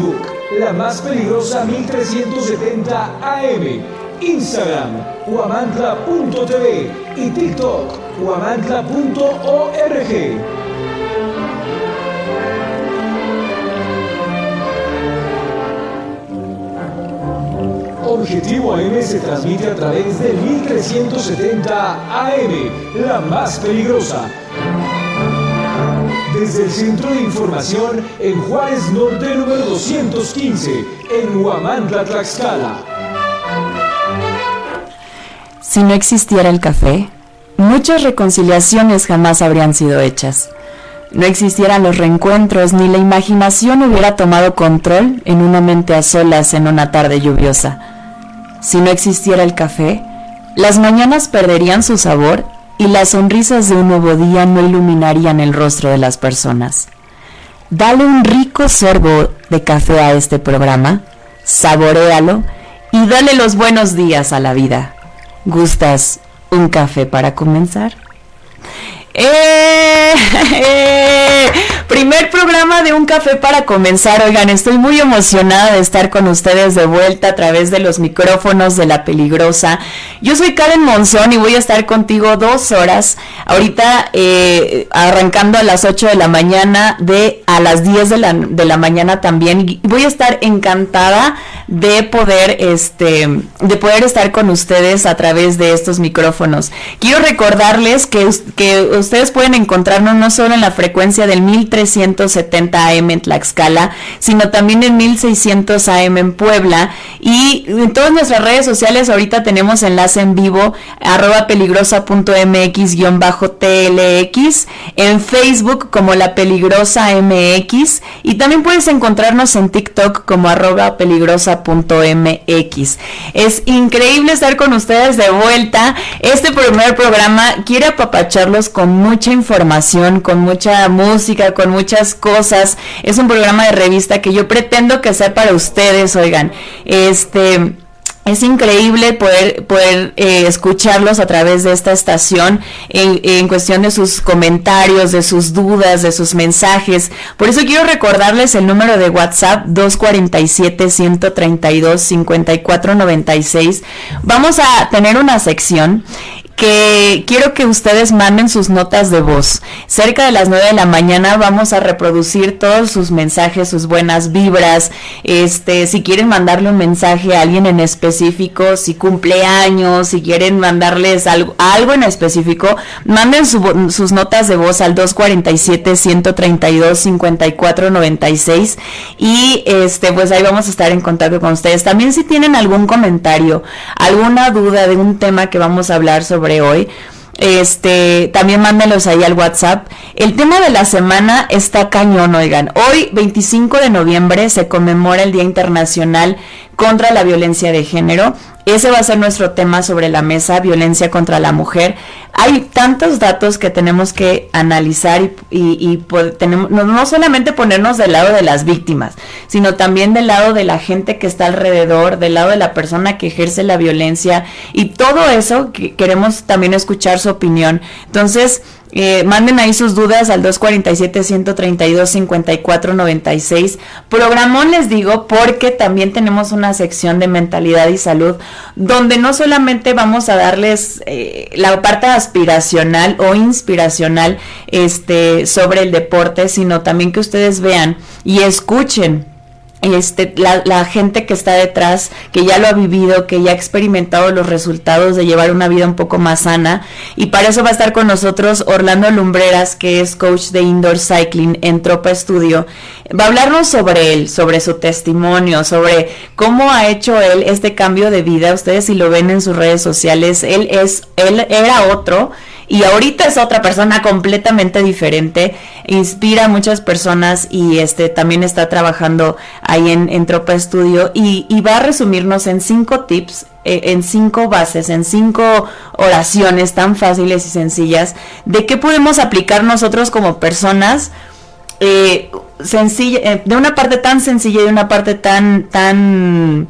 Facebook, La Más Peligrosa 1370 AM. Instagram, huamantla.tv y TikTok, huamantla.org. Objetivo AM se transmite a través del 1370 AM, la más peligrosa. Desde el Centro de Información en Juárez Norte número 215, en Huamantla, Tlaxcala. Si no existiera el café, muchas reconciliaciones jamás habrían sido hechas. No existieran los reencuentros ni la imaginación hubiera tomado control en una mente a solas en una tarde lluviosa. Si no existiera el café, las mañanas perderían su sabor y las sonrisas de un nuevo día no iluminarían el rostro de las personas. Dale un rico sorbo de café a este programa, saborealo y dale los buenos días a la vida. ¿Gustas un café para comenzar? ¡Eh! Primer programa de Un Café para comenzar. Oigan, estoy muy emocionada de estar con ustedes de vuelta a través de los micrófonos de La Peligrosa. Yo soy Karen Monzón y voy a estar contigo dos horas. Ahorita eh, arrancando a las 8 de la mañana, de a las 10 de la, de la mañana también. Voy a estar encantada de poder, este, de poder estar con ustedes a través de estos micrófonos. Quiero recordarles que, que ustedes pueden encontrarnos no solo en la frecuencia del 1370 AM en Tlaxcala, sino también en 1600 AM en Puebla. Y en todas nuestras redes sociales ahorita tenemos enlace en vivo, arroba peligrosa.mx-tlx, en Facebook como La Peligrosa MX, y también puedes encontrarnos en TikTok como arroba peligrosa.mx. Es increíble estar con ustedes de vuelta. Este primer programa quiere apapacharlos con mucha información, con mucha música, con muchas cosas. Es un programa de revista que yo pretendo que sea para ustedes, oigan. Este es increíble poder, poder eh, escucharlos a través de esta estación en, en, cuestión de sus comentarios, de sus dudas, de sus mensajes. Por eso quiero recordarles el número de WhatsApp 247-132-5496. Vamos a tener una sección que quiero que ustedes manden sus notas de voz. Cerca de las 9 de la mañana vamos a reproducir todos sus mensajes, sus buenas vibras. Este, si quieren mandarle un mensaje a alguien en específico, si cumple años, si quieren mandarles algo, algo en específico, manden sus notas de voz al 247 132 5496 y este pues ahí vamos a estar en contacto con ustedes. También si tienen algún comentario, alguna duda de un tema que vamos a hablar sobre hoy. Este, también mándenlos ahí al WhatsApp. El tema de la semana está cañón, oigan. Hoy, 25 de noviembre, se conmemora el Día Internacional contra la Violencia de Género. Ese va a ser nuestro tema sobre la mesa, violencia contra la mujer. Hay tantos datos que tenemos que analizar y, tenemos, no, solamente ponernos del lado de las víctimas, sino también del lado de la gente que está alrededor, del lado de la persona que ejerce la violencia y todo eso que queremos también escuchar su opinión. Entonces, eh, manden ahí sus dudas al 247-132-5496. Programón les digo porque también tenemos una sección de mentalidad y salud donde no solamente vamos a darles eh, la parte aspiracional o inspiracional este, sobre el deporte, sino también que ustedes vean y escuchen este, la, la, gente que está detrás, que ya lo ha vivido, que ya ha experimentado los resultados de llevar una vida un poco más sana. Y para eso va a estar con nosotros Orlando Lumbreras, que es coach de indoor cycling en Tropa Studio. Va a hablarnos sobre él, sobre su testimonio, sobre cómo ha hecho él este cambio de vida. Ustedes si lo ven en sus redes sociales, él es, él era otro y ahorita es otra persona completamente diferente, inspira a muchas personas y este también está trabajando ahí en, Tropa Estudio y, va a resumirnos en cinco tips eh, en cinco bases, en cinco oraciones tan fáciles y sencillas de qué podemos aplicar nosotros como personas eh, sencilla, eh, de una parte tan sencilla y de una parte tan, tan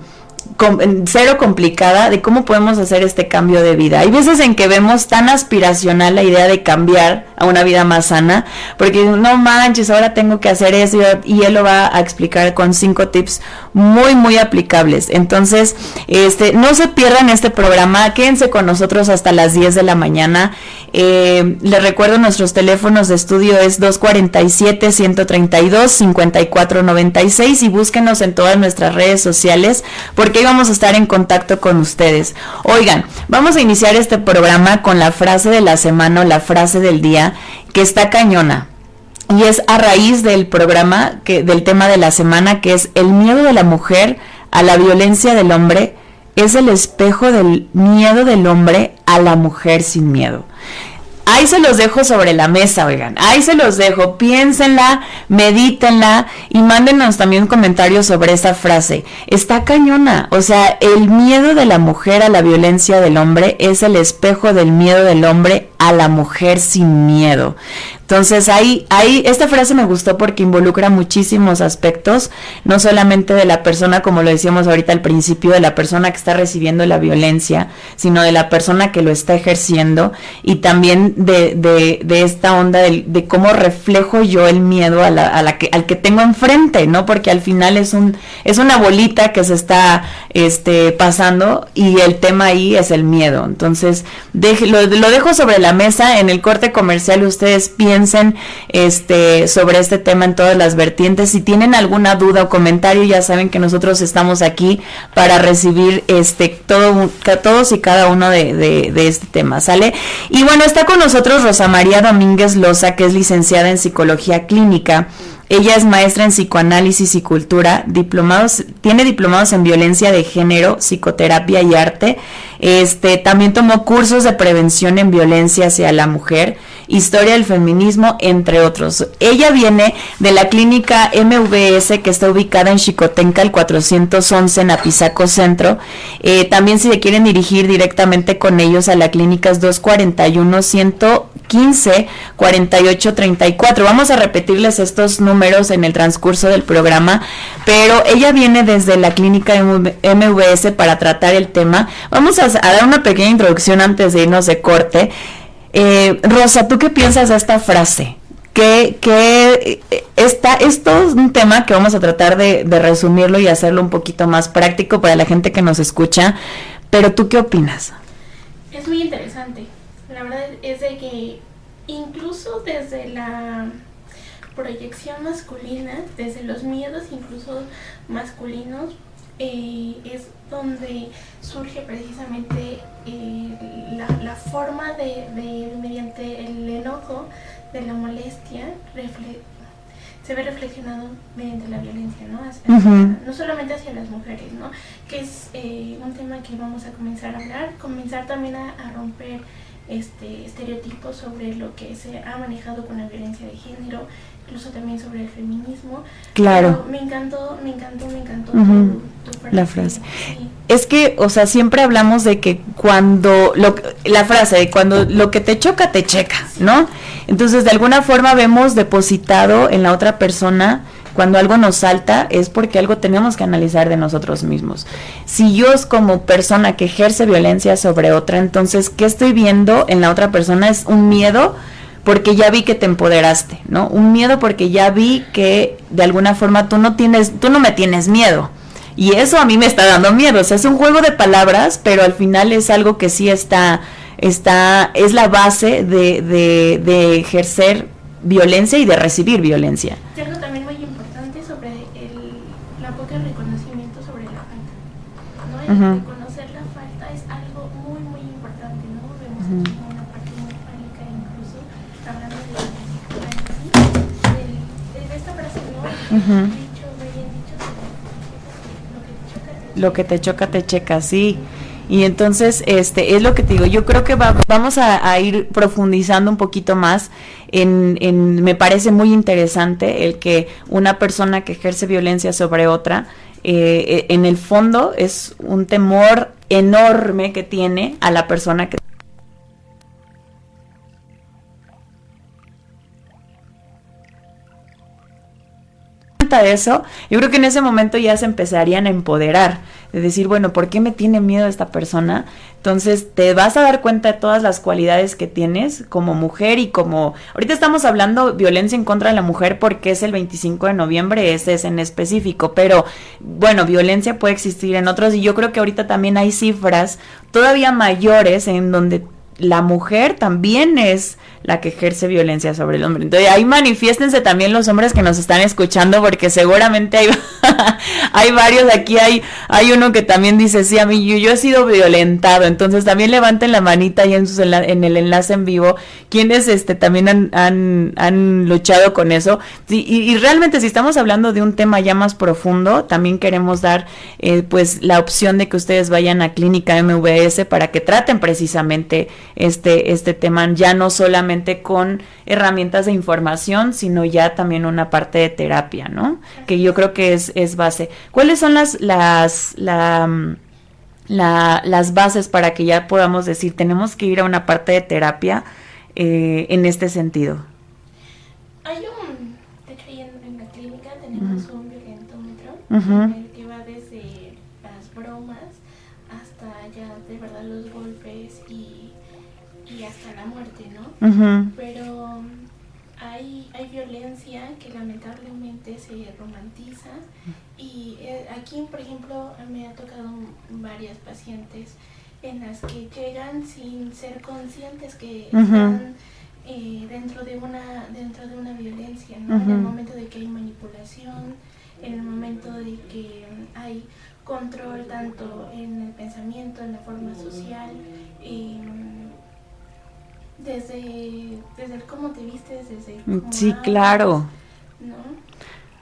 cero complicada de cómo podemos hacer este cambio de vida. Hay veces en que vemos tan aspiracional la idea de cambiar a una vida más sana, porque no manches, ahora tengo que hacer eso y él lo va a explicar con cinco tips muy, muy aplicables. Entonces, este, no se pierdan este programa, quédense con nosotros hasta las 10 de la mañana. Eh, les recuerdo nuestros teléfonos de estudio es 247-132-5496 y búsquenos en todas nuestras redes sociales porque íbamos a estar en contacto con ustedes. Oigan, vamos a iniciar este programa con la frase de la semana o la frase del día que está cañona. Y es a raíz del programa, que, del tema de la semana, que es el miedo de la mujer a la violencia del hombre, es el espejo del miedo del hombre a la mujer sin miedo. Ahí se los dejo sobre la mesa, oigan. Ahí se los dejo. Piénsenla, medítenla y mándenos también un comentario sobre esa frase. Está cañona. O sea, el miedo de la mujer a la violencia del hombre es el espejo del miedo del hombre a la mujer sin miedo. Entonces ahí, ahí, esta frase me gustó porque involucra muchísimos aspectos, no solamente de la persona, como lo decíamos ahorita al principio, de la persona que está recibiendo la violencia, sino de la persona que lo está ejerciendo y también de, de, de esta onda de, de, cómo reflejo yo el miedo a la, a la que, al que tengo enfrente, ¿no? Porque al final es un, es una bolita que se está este, pasando y el tema ahí es el miedo. Entonces, lo, lo dejo sobre la mesa, en el corte comercial ustedes piensan este, sobre este tema en todas las vertientes. Si tienen alguna duda o comentario, ya saben que nosotros estamos aquí para recibir este, todo, todos y cada uno de, de este tema, ¿sale? Y bueno, está con nosotros Rosa María Domínguez Loza, que es licenciada en Psicología Clínica. Ella es maestra en psicoanálisis y cultura, diplomados, tiene diplomados en violencia de género, psicoterapia y arte. Este, también tomó cursos de prevención en violencia hacia la mujer historia del feminismo, entre otros. Ella viene de la clínica MVS que está ubicada en Chicotenca, el 411 en Apizaco Centro. Eh, también si se quieren dirigir directamente con ellos a la clínica es 241 115 4834. Vamos a repetirles estos números en el transcurso del programa, pero ella viene desde la clínica MVS para tratar el tema. Vamos a, dar una pequeña introducción antes de irnos de corte. Eh, Rosa, ¿tú qué piensas de esta frase? Que, que está, esto es un tema que vamos a tratar de, resumirlo y hacerlo un poquito más práctico para la gente que nos escucha, pero ¿tú qué opinas? Es muy interesante. La verdad es de que incluso desde la proyección masculina, desde los miedos incluso masculinos, eh, es donde surge precisamente eh, la, forma de, mediante el enojo, de la molestia, se ve reflexionado mediante la violencia, ¿no? No solamente hacia las mujeres, ¿no? Que es eh, un tema que vamos a comenzar a hablar, comenzar también a, a romper este estereotipos sobre lo que se ha manejado con la violencia de género, incluso también sobre el feminismo. Claro. me encantó, me encantó, me encantó la frase. Es que, o sea, siempre hablamos de que cuando, lo, la frase de cuando lo que te choca, te checa, ¿no? Entonces, de alguna forma vemos depositado en la otra persona cuando algo nos salta es porque algo tenemos que analizar de nosotros mismos. Si yo es como persona que ejerce violencia sobre otra, entonces, ¿qué estoy viendo en la otra persona? Es un miedo porque ya vi que te empoderaste, ¿no? Un miedo porque ya vi que de alguna forma tú no tienes, tú no me tienes miedo. Y eso a mí me está dando miedo. O sea, es un juego de palabras, pero al final es algo que sí está, está, es la base de, de, de ejercer violencia y de recibir violencia. Cierto también muy importante sobre el, la poca reconocimiento sobre la falta. ¿no? El reconocer la falta es algo muy, muy importante, ¿no? Vemos uh Lo que te choca, te checa, sí. Y entonces, este, es lo que te digo, yo creo que vamos a, ir profundizando un poquito más en, en, me parece muy interesante el que una persona que ejerce violencia sobre otra, eh, en el fondo es un temor enorme que tiene a la persona que de eso, yo creo que en ese momento ya se empezarían a empoderar, de decir, bueno, ¿por qué me tiene miedo esta persona? Entonces te vas a dar cuenta de todas las cualidades que tienes como mujer y como... Ahorita estamos hablando violencia en contra de la mujer porque es el 25 de noviembre, ese es en específico, pero bueno, violencia puede existir en otros y yo creo que ahorita también hay cifras todavía mayores en donde la mujer también es la que ejerce violencia sobre el hombre. Entonces ahí manifiéstense también los hombres que nos están escuchando porque seguramente hay, hay varios, aquí hay, hay uno que también dice, sí, a mí yo, yo he sido violentado, entonces también levanten la manita ahí en, sus en el enlace en vivo, quienes este, también han, han, han luchado con eso. y, y, realmente si estamos hablando de un tema ya más profundo, también queremos dar eh, pues la opción de que ustedes vayan a Clínica MVS para que traten precisamente este, este tema, ya no solamente con herramientas de información, sino ya también una parte de terapia, ¿no? Que yo creo que es, es base. ¿Cuáles son las, las, la, las bases para que ya podamos decir, tenemos que ir a una parte de terapia eh, en este sentido? Hay un, de hecho, en, la clínica tenemos un violentómetro en el Pero hay, hay violencia que lamentablemente se romantiza y eh, aquí, por ejemplo, me ha tocado varias pacientes en las que llegan sin ser conscientes que están eh, dentro de una dentro de una violencia, ¿no? En el momento de que hay manipulación, en el momento de que hay control tanto en el pensamiento, en la forma social, desde, desde el cómo te vistes, desde cómo Sí, claro. ¿No?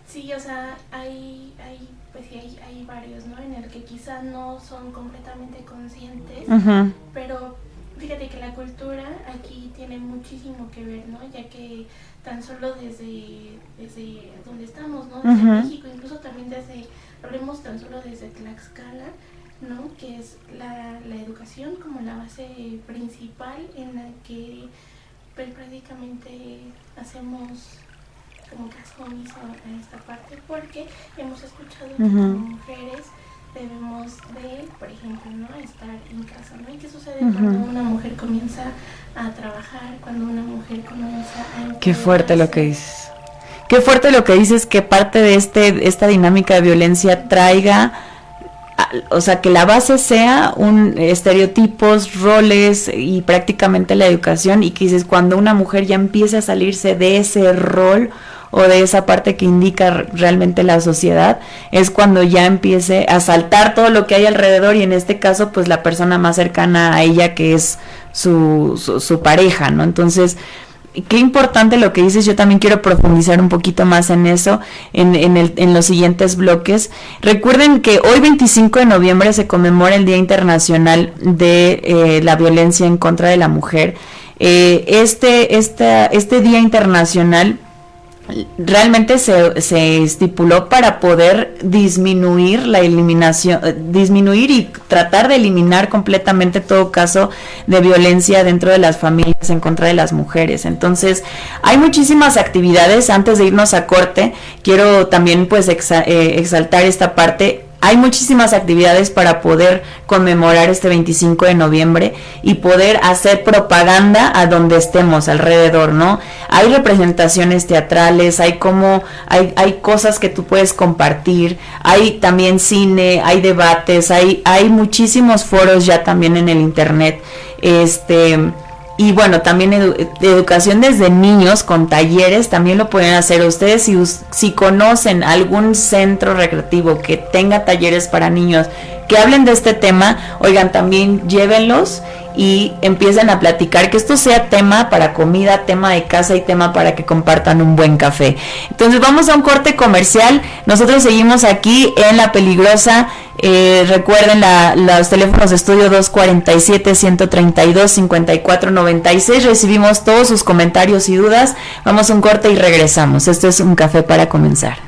Sí, o sea, hay, hay, pues sí, hay, hay varios, ¿no? En el que quizás no son completamente conscientes, pero fíjate que la cultura aquí tiene muchísimo que ver, ¿no? Ya que tan solo desde, desde donde estamos, ¿no? Desde México, incluso también desde, hablemos tan solo desde Tlaxcala, ¿no? que es la, la, educación como la base principal en la que pues, prácticamente hacemos como caso omiso en esta parte porque hemos escuchado que como mujeres debemos de, por ejemplo, ¿no? estar en casa, ¿no? ¿Y qué sucede cuando una mujer comienza a trabajar, cuando una mujer comienza a... Qué fuerte lo que dices. Qué fuerte lo que dices que parte de este esta dinámica de violencia traiga o sea, que la base sea un estereotipos, roles y prácticamente la educación y que dices cuando una mujer ya empieza a salirse de ese rol o de esa parte que indica realmente la sociedad, es cuando ya empiece a saltar todo lo que hay alrededor y en este caso pues la persona más cercana a ella que es su, su, su pareja, ¿no? Entonces, qué importante lo que dices, yo también quiero profundizar un poquito más en eso en, los siguientes bloques. Recuerden que hoy 25 de noviembre se conmemora el Día Internacional de eh, la Violencia en contra de la Mujer. Eh, este, este, este Día Internacional realmente se, se, estipuló para poder disminuir la eliminación, eh, disminuir y tratar de eliminar completamente todo caso de violencia dentro de las familias en contra de las mujeres. Entonces, hay muchísimas actividades. Antes de irnos a corte, quiero también pues eh, exaltar esta parte hay muchísimas actividades para poder conmemorar este 25 de noviembre y poder hacer propaganda a donde estemos alrededor, ¿no? Hay representaciones teatrales, hay como hay, hay cosas que tú puedes compartir, hay también cine, hay debates, hay hay muchísimos foros ya también en el internet. Este y bueno, también educación desde niños con talleres, también lo pueden hacer ustedes. Si, si conocen algún centro recreativo que tenga talleres para niños que hablen de este tema, oigan, también llévenlos y empiecen a platicar, que esto sea tema para comida, tema de casa y tema para que compartan un buen café. Entonces vamos a un corte comercial, nosotros seguimos aquí en La Peligrosa, eh, recuerden los teléfonos de estudio 247-132-5496, recibimos todos sus comentarios y dudas, vamos a un corte y regresamos, esto es un café para comenzar.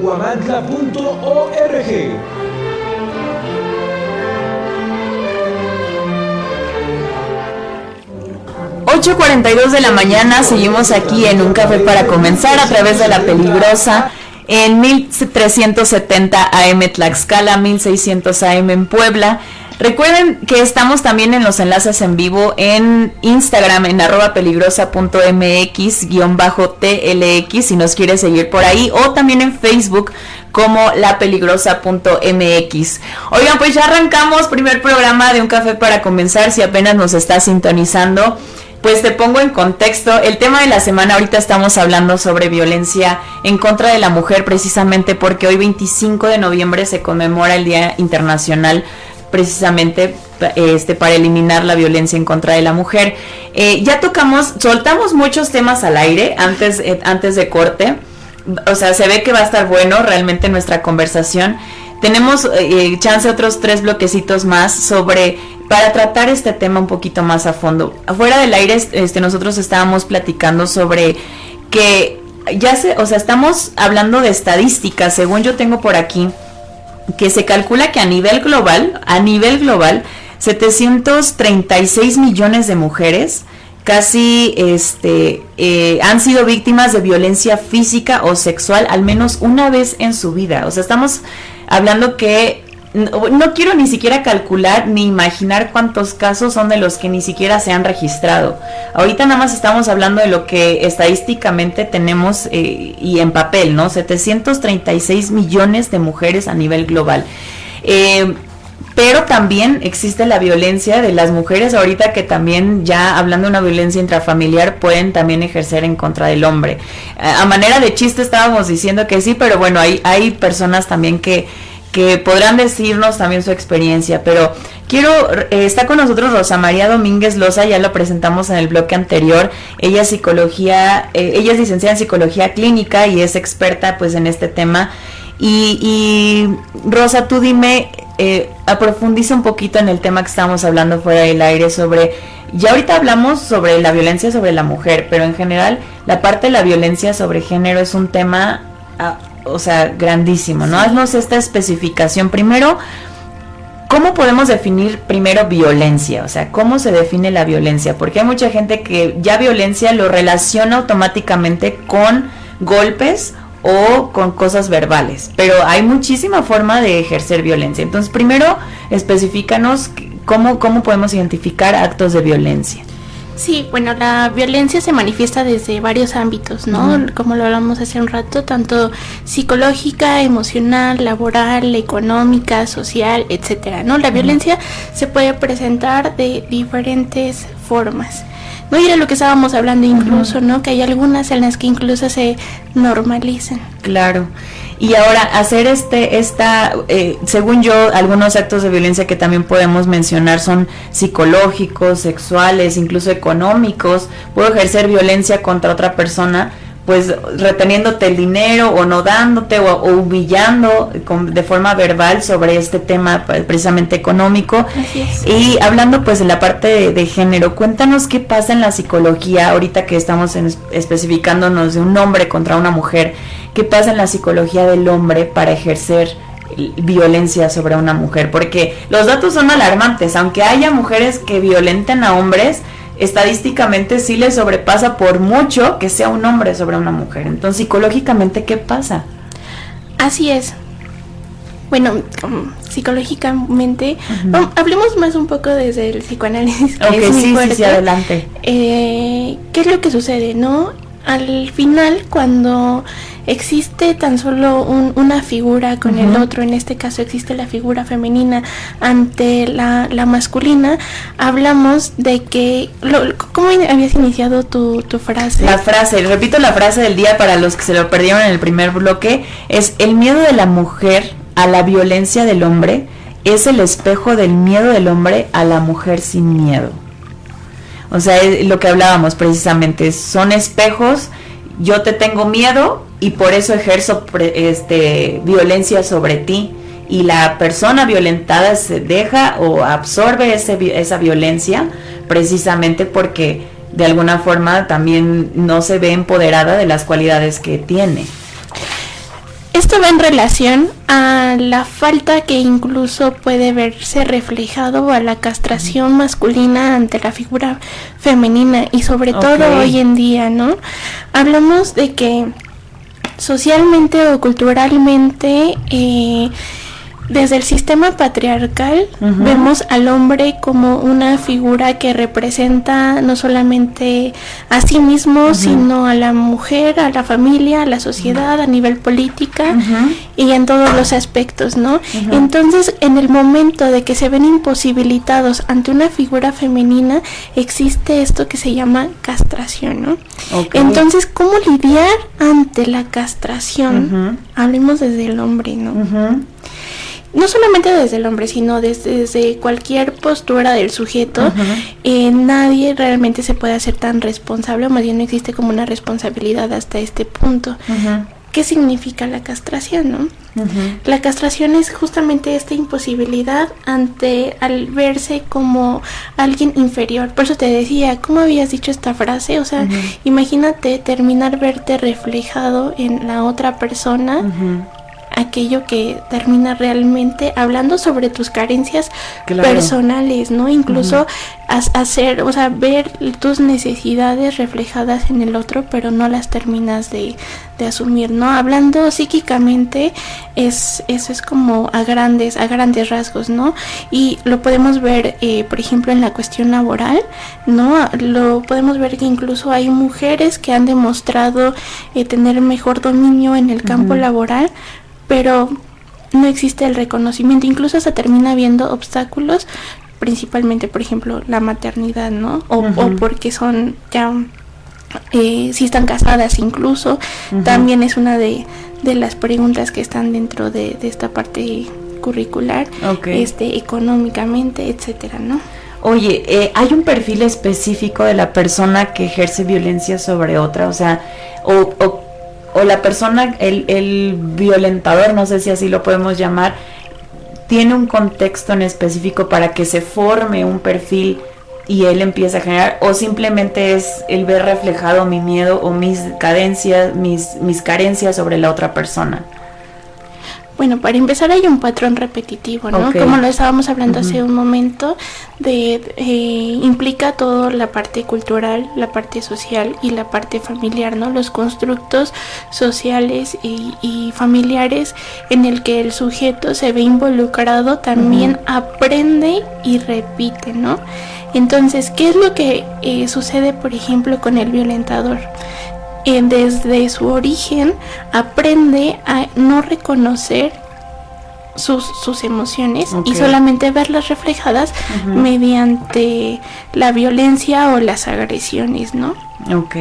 huamantla.org. 8.42 de la mañana, seguimos aquí en Un Café para Comenzar a través de La Peligrosa en 1370 AM Tlaxcala, 1600 AM en Puebla. Recuerden que estamos también en los enlaces en vivo en Instagram en arroba peligrosa.mx-tlx si nos quiere seguir por ahí o también en Facebook como lapeligrosa.mx. Oigan, pues ya arrancamos primer programa de Un Café para Comenzar si apenas nos está sintonizando. Pues te pongo en contexto, el tema de la semana ahorita estamos hablando sobre violencia en contra de la mujer precisamente porque hoy 25 de noviembre se conmemora el Día Internacional precisamente este, para eliminar la violencia en contra de la mujer. Eh, ya tocamos, soltamos muchos temas al aire antes, eh, antes de corte, o sea, se ve que va a estar bueno realmente nuestra conversación. Tenemos eh, chance otros tres bloquecitos más sobre para tratar este tema un poquito más a fondo. Afuera del aire, este, nosotros estábamos platicando sobre que ya se, o sea, estamos hablando de estadísticas, según yo tengo por aquí, que se calcula que a nivel global, a nivel global, 736 millones de mujeres casi este, eh, han sido víctimas de violencia física o sexual al menos una vez en su vida. O sea, estamos hablando que no, quiero ni siquiera calcular ni imaginar cuántos casos son de los que ni siquiera se han registrado. Ahorita nada más estamos hablando de lo que estadísticamente tenemos eh, y en papel, ¿no? 736 millones de mujeres a nivel global. Eh, pero también existe la violencia de las mujeres ahorita que también ya hablando de una violencia intrafamiliar pueden también ejercer en contra del hombre. A manera de chiste estábamos diciendo que sí, pero bueno, hay, hay personas también que que podrán decirnos también su experiencia, pero quiero, eh, está con nosotros Rosa María Domínguez Loza, ya lo presentamos en el bloque anterior, ella es psicología, eh, ella es licenciada en psicología clínica y es experta pues en este tema. Y, Rosa, tú dime, eh, aprofundiza un poquito en el tema que estamos hablando fuera del aire sobre, ya ahorita hablamos sobre la violencia sobre la mujer, pero en general la parte de la violencia sobre género es un tema... O sea, grandísimo, ¿no? Haznos esta especificación. Primero, ¿cómo podemos definir primero violencia? O sea, ¿cómo se define la violencia? Porque hay mucha gente que ya violencia lo relaciona automáticamente con golpes o con cosas verbales, pero hay muchísima forma de ejercer violencia. Entonces, primero, especificanos cómo, cómo podemos identificar actos de violencia. Sí, bueno, la violencia se manifiesta desde varios ámbitos, ¿no? Como lo hablamos hace un rato, tanto psicológica, emocional, laboral, económica, social, etcétera, ¿no? La violencia se puede presentar de diferentes formas. No y era lo que estábamos hablando incluso, ¿no? Que hay algunas en las que incluso se normalizan. Claro. Y ahora, hacer este, esta, eh, según yo, algunos actos de violencia que también podemos mencionar son psicológicos, sexuales, incluso económicos. Puedo ejercer violencia contra otra persona pues reteniéndote el dinero o no dándote o, humillando de forma verbal sobre este tema precisamente económico. Y hablando pues de la parte de, género, cuéntanos qué pasa en la psicología ahorita que estamos especificándonos de un hombre contra una mujer, qué pasa en la psicología del hombre para ejercer violencia sobre una mujer, porque los datos son alarmantes, aunque haya mujeres que violenten a hombres, estadísticamente sí le sobrepasa por mucho que sea un hombre sobre una mujer. Entonces, psicológicamente, ¿qué pasa? Así es. Bueno, um, psicológicamente, hablemos más un poco desde el psicoanálisis. Que es sí, sí, adelante. Eh, ¿Qué es lo que sucede, no? Al final cuando existe tan solo una figura con el otro, en este caso existe la figura femenina ante la, masculina, hablamos de que, ¿cómo habías iniciado tu, tu frase? La frase, repito la frase del día para los que se lo perdieron en el primer bloque, es el miedo de la mujer a la violencia del hombre es el espejo del miedo del hombre a la mujer sin miedo. O sea, es lo que hablábamos precisamente, son espejos, yo te tengo miedo y por eso ejerzo este, violencia sobre ti. Y la persona violentada se deja o absorbe ese, esa violencia precisamente porque de alguna forma también no se ve empoderada de las cualidades que tiene. Esto va en relación a la falta que incluso puede verse reflejado a la castración masculina ante la figura femenina y sobre todo hoy en día, ¿no? Hablamos de que socialmente o culturalmente eh, desde el sistema patriarcal vemos al hombre como una figura que representa no solamente a sí mismo, sino a la mujer, a la familia, a la sociedad, a nivel política y en todos los aspectos, ¿no? Entonces, en el momento de que se ven imposibilitados ante una figura femenina, existe esto que se llama castración, ¿no? Entonces, ¿cómo lidiar ante la castración? Hablemos desde el hombre, ¿no? No solamente desde el hombre, sino desde, cualquier postura del sujeto, eh, nadie realmente se puede hacer tan responsable, o más bien no existe como una responsabilidad hasta este punto. ¿Qué significa la castración, no? La castración es justamente esta imposibilidad ante al verse como alguien inferior. Por eso te decía, ¿cómo habías dicho esta frase? O sea, imagínate terminar verte reflejado en la otra persona aquello que termina realmente hablando sobre tus carencias personales, ¿no? Incluso hacer, o sea, ver tus necesidades reflejadas en el otro, pero no las terminas de, asumir, ¿no? Hablando psíquicamente, es, eso es como a grandes, a grandes rasgos, ¿no? Y lo podemos ver, eh, por ejemplo, en la cuestión laboral, ¿no? Lo podemos ver que incluso hay mujeres que han demostrado eh, tener mejor dominio en el campo laboral, pero no existe el reconocimiento, incluso se termina viendo obstáculos, principalmente, por ejemplo, la maternidad, ¿no? O, porque son ya, eh, si están casadas incluso, también es una de, las preguntas que están dentro de, esta parte curricular, este, económicamente, etcétera, ¿no? Oye, eh, ¿hay un perfil específico de la persona que ejerce violencia sobre otra? O sea, o, o o la persona, el, el violentador, no sé si así lo podemos llamar, tiene un contexto en específico para que se forme un perfil y él empieza a generar o simplemente es el ver reflejado mi miedo o mis cadencias, mis, mis carencias sobre la otra persona. Bueno, para empezar hay un patrón repetitivo, ¿no? Como lo estábamos hablando hace un momento, de eh, implica todo la parte cultural, la parte social y la parte familiar, ¿no? Los constructos sociales y, familiares en el que el sujeto se ve involucrado también aprende y repite, ¿no? Entonces, ¿qué es lo que eh, sucede, por ejemplo, con el violentador? Desde su origen aprende a no reconocer sus, sus emociones y solamente verlas reflejadas mediante la violencia o las agresiones, ¿no? Ok.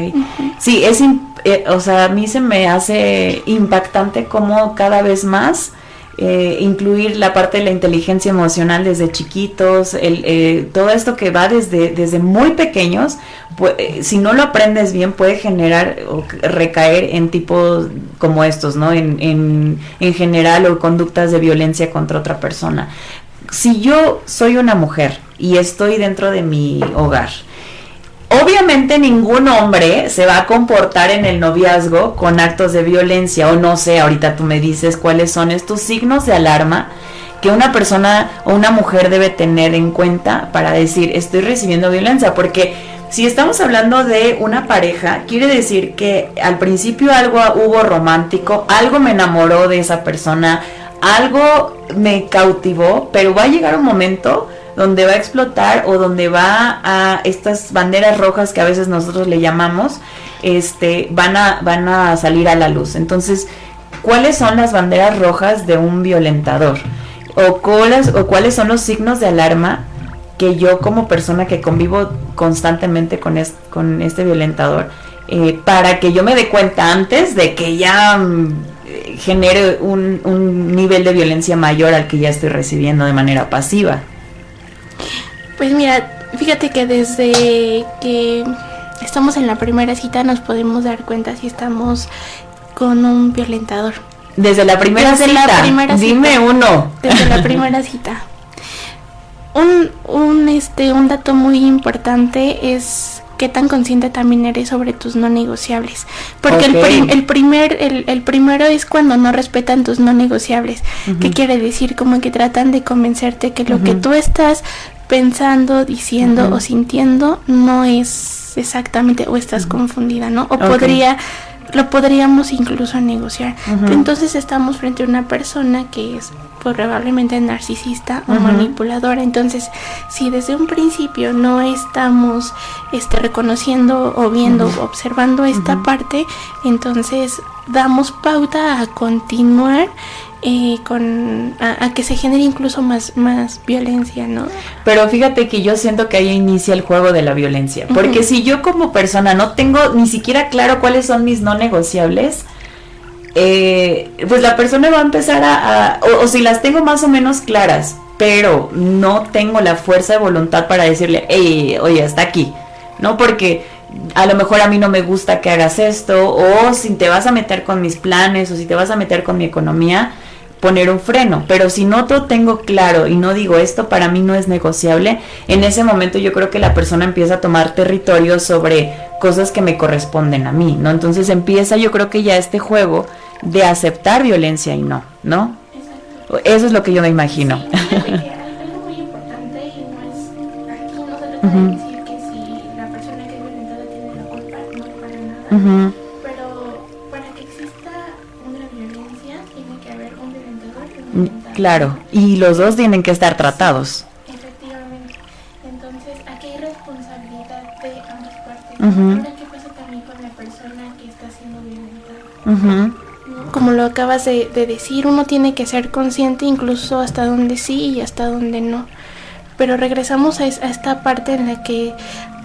Sí, es, eh, o sea, a mí se me hace impactante como cada vez más eh, incluir la parte de la inteligencia emocional desde chiquitos, el, eh, todo esto que va desde, desde muy pequeños, pues, si no lo aprendes bien puede generar o recaer en tipos como estos, ¿no? En, en, en general o conductas de violencia contra otra persona. Si yo soy una mujer y estoy dentro de mi hogar, Obviamente ningún hombre se va a comportar en el noviazgo con actos de violencia o no sé, ahorita tú me dices cuáles son estos signos de alarma que una persona o una mujer debe tener en cuenta para decir estoy recibiendo violencia, porque si estamos hablando de una pareja, quiere decir que al principio algo hubo romántico, algo me enamoró de esa persona, algo me cautivó, pero va a llegar un momento donde va a explotar o donde va a estas banderas rojas que a veces nosotros le llamamos, este, van a, van a salir a la luz. Entonces, ¿cuáles son las banderas rojas de un violentador? O cuáles, o cuáles son los signos de alarma que yo como persona que convivo constantemente con, con este violentador, eh, para que yo me dé cuenta antes de que ya mm, genere un, un nivel de violencia mayor al que ya estoy recibiendo de manera pasiva. Pues mira, fíjate que desde que estamos en la primera cita nos podemos dar cuenta si estamos con un violentador. Desde la primera cita. Dime uno. Desde la primera cita. Un, un, este, un dato muy importante es qué tan consciente también eres sobre tus no negociables. Porque el, el, primer, el, el, primero es cuando no respetan tus no negociables. ¿Qué quiere decir? Como que tratan de convencerte que lo que tú estás pensando, diciendo o sintiendo no es exactamente o estás confundida, ¿no? O podría lo podríamos incluso negociar. Entonces estamos frente a una persona que es probablemente narcisista o manipuladora. Entonces, si desde un principio no estamos este, reconociendo o viendo observando esta parte, entonces damos pauta a continuar eh, con a, que se genere incluso más más violencia, ¿no? Pero fíjate que yo siento que ahí inicia el juego de la violencia, porque si yo como persona no tengo ni siquiera claro cuáles son mis no negociables, eh, pues la persona va a empezar a, o, si las tengo más o menos claras, pero no tengo la fuerza de voluntad para decirle, hey, oye, hasta aquí, ¿no? Porque a lo mejor a mí no me gusta que hagas esto, o si te vas a meter con mis planes, o si te vas a meter con mi economía, poner un freno, pero si no todo tengo claro y no digo esto para mí no es negociable, en ese momento yo creo que la persona empieza a tomar territorio sobre cosas que me corresponden a mí, ¿no? Entonces empieza yo creo que ya este juego de aceptar violencia y no, ¿no? Eso es lo que yo me imagino. Sí, algo muy importante y no es aquí no se trata de decir que si la persona que es violentada tiene la culpa, no para nada. Claro, y los dos tienen que estar tratados. efectivamente. Entonces, aquí hay responsabilidad de ambas partes. Ahora, ¿qué pasa también con la persona que está siendo violentada? Como lo acabas de, decir, uno tiene que ser consciente incluso hasta donde sí y hasta donde no. Pero regresamos a, esta parte en la que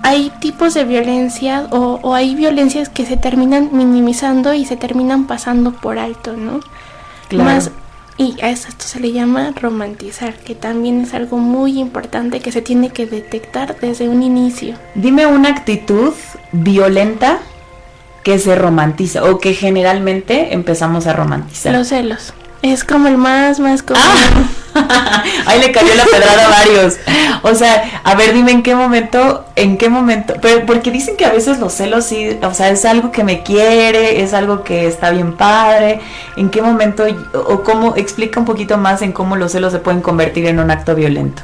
hay tipos de violencia o, o, hay violencias que se terminan minimizando y se terminan pasando por alto, ¿no? Claro. Más y a esto se le llama romantizar, que también es algo muy importante que se tiene que detectar desde un inicio. Dime una actitud violenta que se romantiza o que generalmente empezamos a romantizar. Los celos. Es como el más, más común. Ah. Ahí le cayó la pedrada a varios. O sea, a ver, dime en qué momento, en qué momento, pero porque dicen que a veces los celos sí, o sea, es algo que me quiere, es algo que está bien padre. ¿En qué momento o cómo explica un poquito más en cómo los celos se pueden convertir en un acto violento?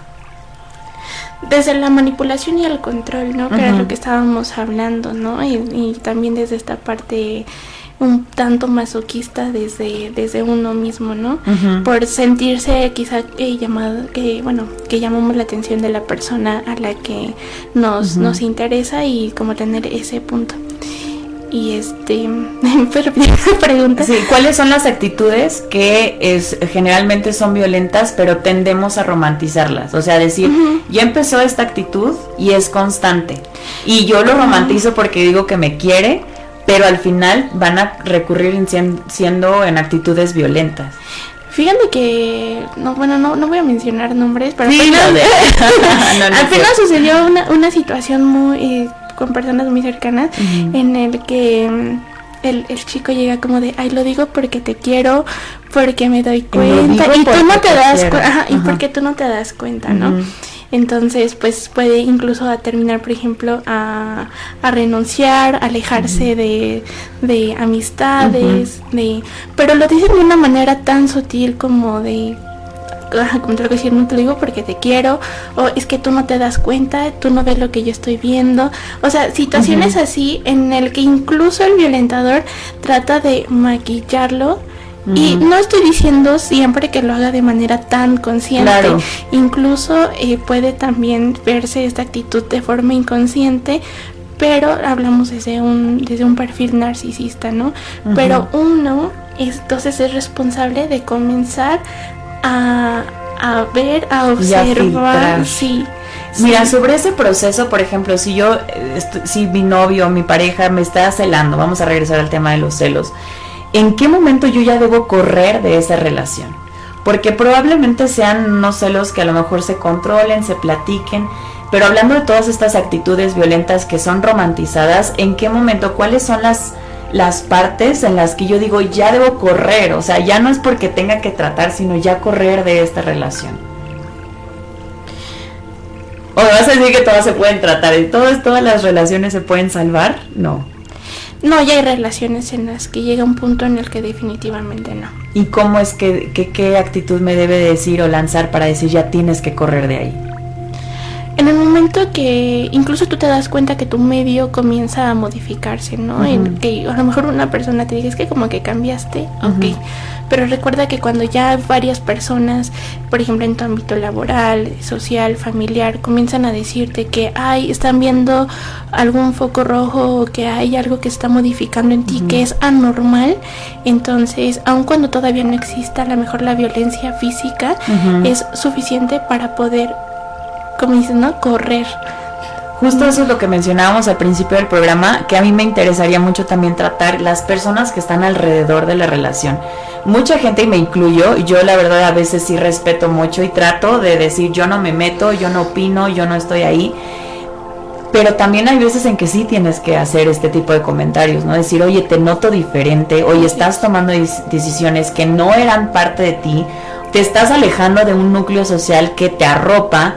Desde la manipulación y el control, ¿no? Que era lo que estábamos hablando, ¿no? Y, y también desde esta parte un tanto masoquista desde, desde uno mismo, ¿no? Por sentirse quizá eh, llamado, que bueno, que llamamos la atención de la persona a la que nos, nos interesa y como tener ese punto. Y este, pregunta. Sí, ¿cuáles son las actitudes que es, generalmente son violentas, pero tendemos a romantizarlas? O sea, decir, ya empezó esta actitud y es constante. Y yo lo romantizo porque digo que me quiere, pero al final van a recurrir siendo en actitudes violentas. Fíjate que, no, bueno, no, no voy a mencionar nombres, pero al, final, sucedió una, una situación muy, eh, con personas muy cercanas en el que mm, el, el, chico llega como de, ay, lo digo porque te quiero, porque me doy cuenta, y, tú no te das cuenta, y porque tú no te das cuenta, ¿no? Entonces, pues puede incluso a terminar, por ejemplo, a, a renunciar, alejarse de, de, amistades, de pero lo dicen de una manera tan sutil como de te lo decir, no te lo digo porque te quiero, o es que tú no te das cuenta, tú no ves lo que yo estoy viendo. O sea, situaciones así en el que incluso el violentador trata de maquillarlo Y no estoy diciendo siempre que lo haga de manera tan consciente. Incluso eh, puede también verse esta actitud de forma inconsciente, pero hablamos desde un, desde un perfil narcisista, ¿no? Pero uno entonces es responsable de comenzar a, a ver, a observar, sí. Mira, sobre ese proceso, por ejemplo, si yo, si mi novio, mi pareja me está celando, vamos a regresar al tema de los celos, ¿en qué momento yo ya debo correr de esa relación? Porque probablemente sean unos celos que a lo mejor se controlen, se platiquen, pero hablando de todas estas actitudes violentas que son romantizadas, ¿en qué momento, cuáles son las, las partes en las que yo digo ya debo correr? O sea, ya no es porque tenga que tratar, sino ya correr de esta relación. ¿O vas a decir que todas se pueden tratar y todas, todas las relaciones se pueden salvar? No. No, ya hay relaciones en las que llega un punto en el que definitivamente no. ¿Y cómo es que, qué actitud me debe decir o lanzar para decir ya tienes que correr de ahí? En el momento que incluso tú te das cuenta que tu medio comienza a modificarse, ¿no? En que a lo mejor una persona te dice, es que como que cambiaste, ok. Pero recuerda que cuando ya varias personas, por ejemplo en tu ámbito laboral, social, familiar, comienzan a decirte que hay, están viendo algún foco rojo o que hay algo que está modificando en ti que es anormal, entonces, aun cuando todavía no exista a lo mejor la violencia física, es suficiente para poder, como dicen, ¿no? Correr Justo eso es lo que mencionábamos al principio del programa, que a mí me interesaría mucho también tratar las personas que están alrededor de la relación. Mucha gente, y me incluyo, yo la verdad a veces sí respeto mucho y trato de decir yo no me meto, yo no opino, yo no estoy ahí. Pero también hay veces en que sí tienes que hacer este tipo de comentarios, ¿no? Decir, oye, te noto diferente, oye, estás tomando decisiones que no eran parte de ti, te estás alejando de un núcleo social que te arropa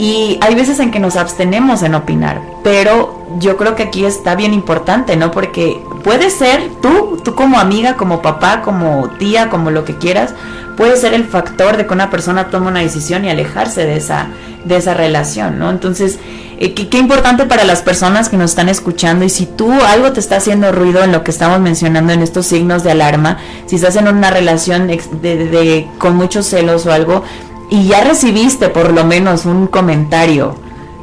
y hay veces en que nos abstenemos en opinar, pero yo creo que aquí está bien importante, ¿no? Porque puede ser tú, tú como amiga, como papá, como tía, como lo que quieras, puede ser el factor de que una persona tome una decisión y alejarse de esa, de esa relación, ¿no? Entonces, eh, qué, importante para las personas que nos están escuchando y si tú algo te está haciendo ruido en lo que estamos mencionando en estos signos de alarma, si estás en una relación de, con muchos celos o algo, y ya recibiste por lo menos un comentario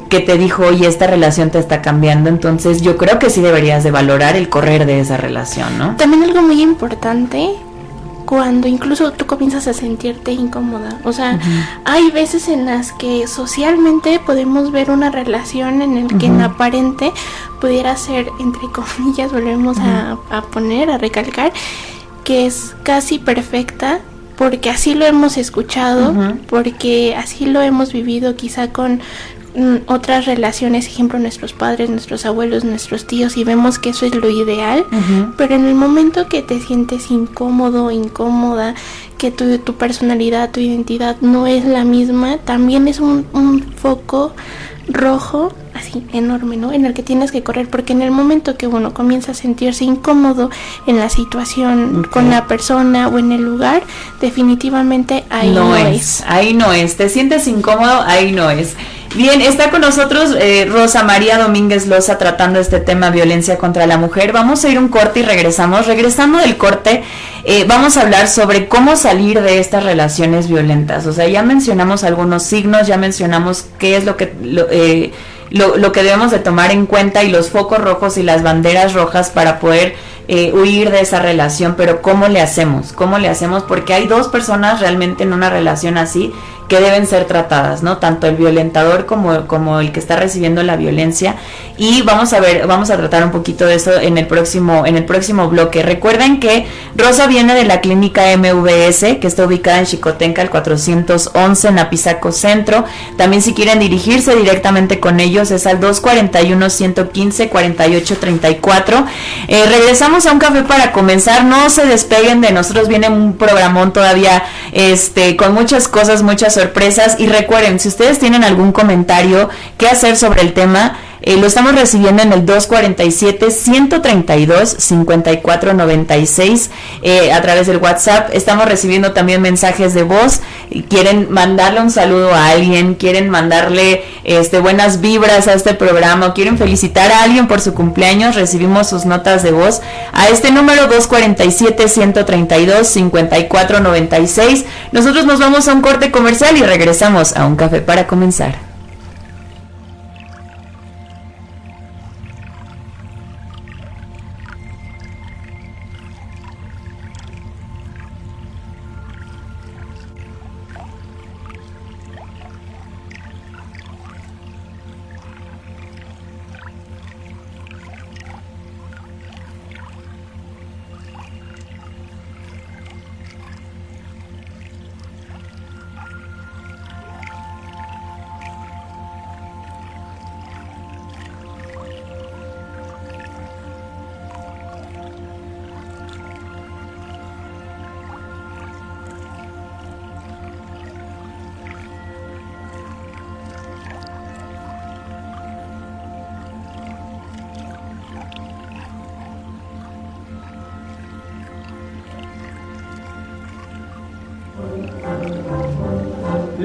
que te dijo, oye, esta relación te está cambiando, entonces yo creo que sí deberías de valorar el correr de esa relación, ¿no? También algo muy importante, cuando incluso tú comienzas a sentirte incómoda, o sea, hay veces en las que socialmente podemos ver una relación en el que en aparente pudiera ser, entre comillas, volvemos a, a poner, a recalcar, que es casi perfecta, porque así lo hemos escuchado, porque así lo hemos vivido quizá con mm, otras relaciones, ejemplo nuestros padres, nuestros abuelos, nuestros tíos y vemos que eso es lo ideal, pero en el momento que te sientes incómodo, incómoda, que tu, tu personalidad, tu identidad no es la misma, también es un, un foco rojo así enorme, ¿no? En el que tienes que correr, porque en el momento que uno comienza a sentirse incómodo en la situación con la persona o en el lugar, definitivamente ahí no, es. Ahí no es. Te sientes incómodo, ahí no es. Bien, está con nosotros eh, Rosa María Domínguez Loza tratando este tema violencia contra la mujer. Vamos a ir un corte y regresamos. Regresando del corte, eh, vamos a hablar sobre cómo salir de estas relaciones violentas. O sea, ya mencionamos algunos signos, ya mencionamos qué es lo que... Eh, lo, que debemos de tomar en cuenta y los focos rojos y las banderas rojas para poder eh, huir de esa relación, pero ¿cómo le hacemos? ¿Cómo le hacemos? Porque hay dos personas realmente en una relación así que deben ser tratadas, ¿no? Tanto el violentador como, como el que está recibiendo la violencia. Y vamos a ver, vamos a tratar un poquito de eso en el próximo, en el próximo bloque. Recuerden que Rosa viene de la clínica MVS, que está ubicada en Chicotenca, el 411 en Apizaco Centro. También si quieren dirigirse directamente con ellos es al 241-115-4834. Eh, regresamos a un café para comenzar. No se despeguen de nosotros, viene un programón todavía este, con muchas cosas, muchas sorpresas. Y recuerden, si ustedes tienen algún comentario que hacer sobre el tema, eh, lo estamos recibiendo en el 247-132-5496 eh, a través del WhatsApp. Estamos recibiendo también mensajes de voz quieren mandarle un saludo a alguien, quieren mandarle este, buenas vibras a este programa, quieren felicitar a alguien por su cumpleaños, recibimos sus notas de voz a este número 247-132-5496. Nosotros nos vamos a un corte comercial y regresamos a un café para comenzar.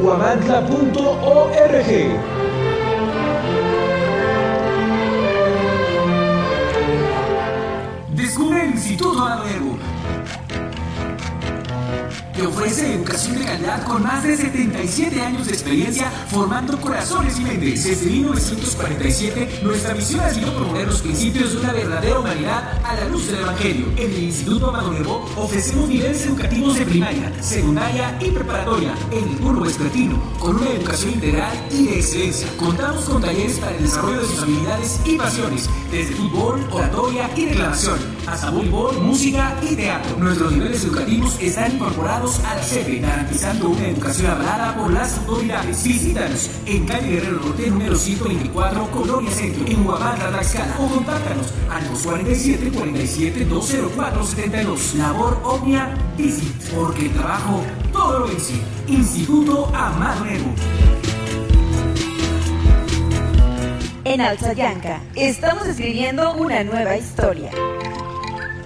huamantla.org. con más de 77 años de experiencia formando corazones y mentes. Desde 1947, nuestra misión ha sido promover los principios de una verdadera humanidad a la luz del Evangelio. En el Instituto Amado Nervo ofrecemos niveles educativos de primaria, secundaria y preparatoria en el curso vespertino, con una educación integral y de excelencia. Contamos con talleres para el desarrollo de sus habilidades y pasiones, desde fútbol, oratoria y declamación, hasta voleibol, música y teatro. Nuestros niveles educativos están incorporados a la garantizando una educación avalada por las autoridades. Visítanos en calle Guerrero Norte, número 124, Colonia Centro, en Huamantla, Tlaxcala, o contáctanos al 247 47 204 72. Labor Omnia Visit, porque el trabajo todo lo vence. Instituto Amado Nuevo. En Alzayanca estamos escribiendo una nueva historia.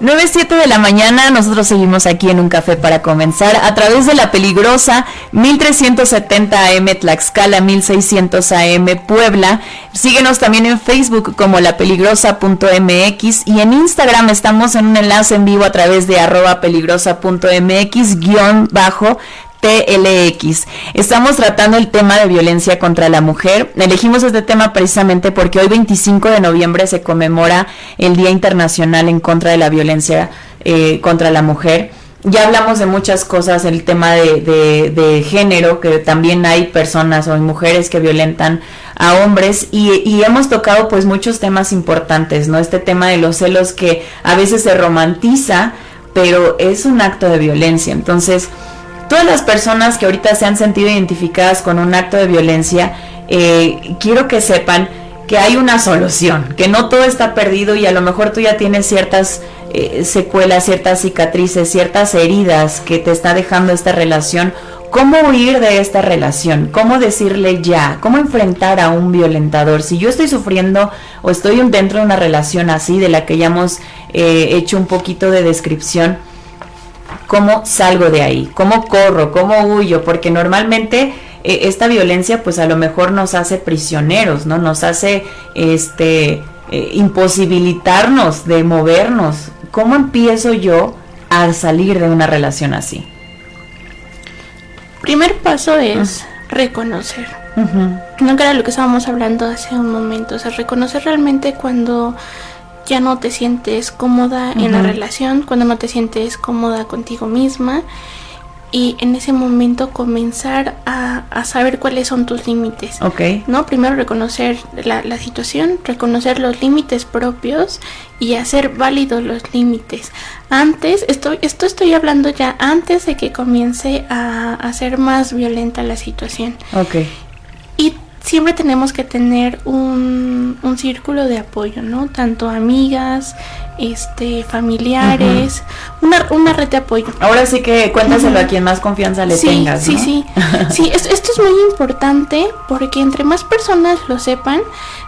9.07 de la mañana, nosotros seguimos aquí en un café para comenzar a través de la peligrosa 1370 AM Tlaxcala, 1600 AM Puebla. Síguenos también en Facebook como la peligrosa.mx y en Instagram estamos en un enlace en vivo a través de arroba peligrosa.mx guion bajo TLX. Estamos tratando el tema de violencia contra la mujer. Elegimos este tema precisamente porque hoy 25 de noviembre se conmemora el Día Internacional en contra de la violencia eh, contra la mujer. Ya hablamos de muchas cosas, el tema de, género, que también hay personas o mujeres que violentan a hombres y, y, hemos tocado pues muchos temas importantes, ¿no? Este tema de los celos que a veces se romantiza, pero es un acto de violencia. Entonces, todas las personas que ahorita se han sentido identificadas con un acto de violencia, eh, quiero que sepan que hay una solución, que no todo está perdido y a lo mejor tú ya tienes ciertas eh, secuelas, ciertas cicatrices, ciertas heridas que te está dejando esta relación. ¿Cómo huir de esta relación? ¿Cómo decirle ya? ¿Cómo enfrentar a un violentador? Si yo estoy sufriendo o estoy dentro de una relación así, de la que ya hemos eh, hecho un poquito de descripción, cómo salgo de ahí, cómo corro, cómo huyo, porque normalmente eh, esta violencia pues a lo mejor nos hace prisioneros, ¿no? Nos hace este eh, imposibilitarnos de movernos. ¿Cómo empiezo yo a salir de una relación así? Primer paso es reconocer. No que era lo que estábamos hablando hace un momento, o sea, reconocer realmente cuando ya no te sientes cómoda en la relación, cuando no te sientes cómoda contigo misma y en ese momento comenzar a, saber cuáles son tus límites. Ok. ¿No? Primero reconocer la, situación, reconocer los límites propios y hacer válidos los límites. Antes, estoy, esto estoy hablando ya antes de que comience a, a ser más violenta la situación. Ok. Siempre tenemos que tener un, un círculo de apoyo, ¿no? Tanto amigas, este, familiares, una, una red de apoyo. Ahora sí que cuéntaselo a quien más confianza le tengas. Sí, sí, sí. esto, esto, es muy importante porque entre más personas lo sepan,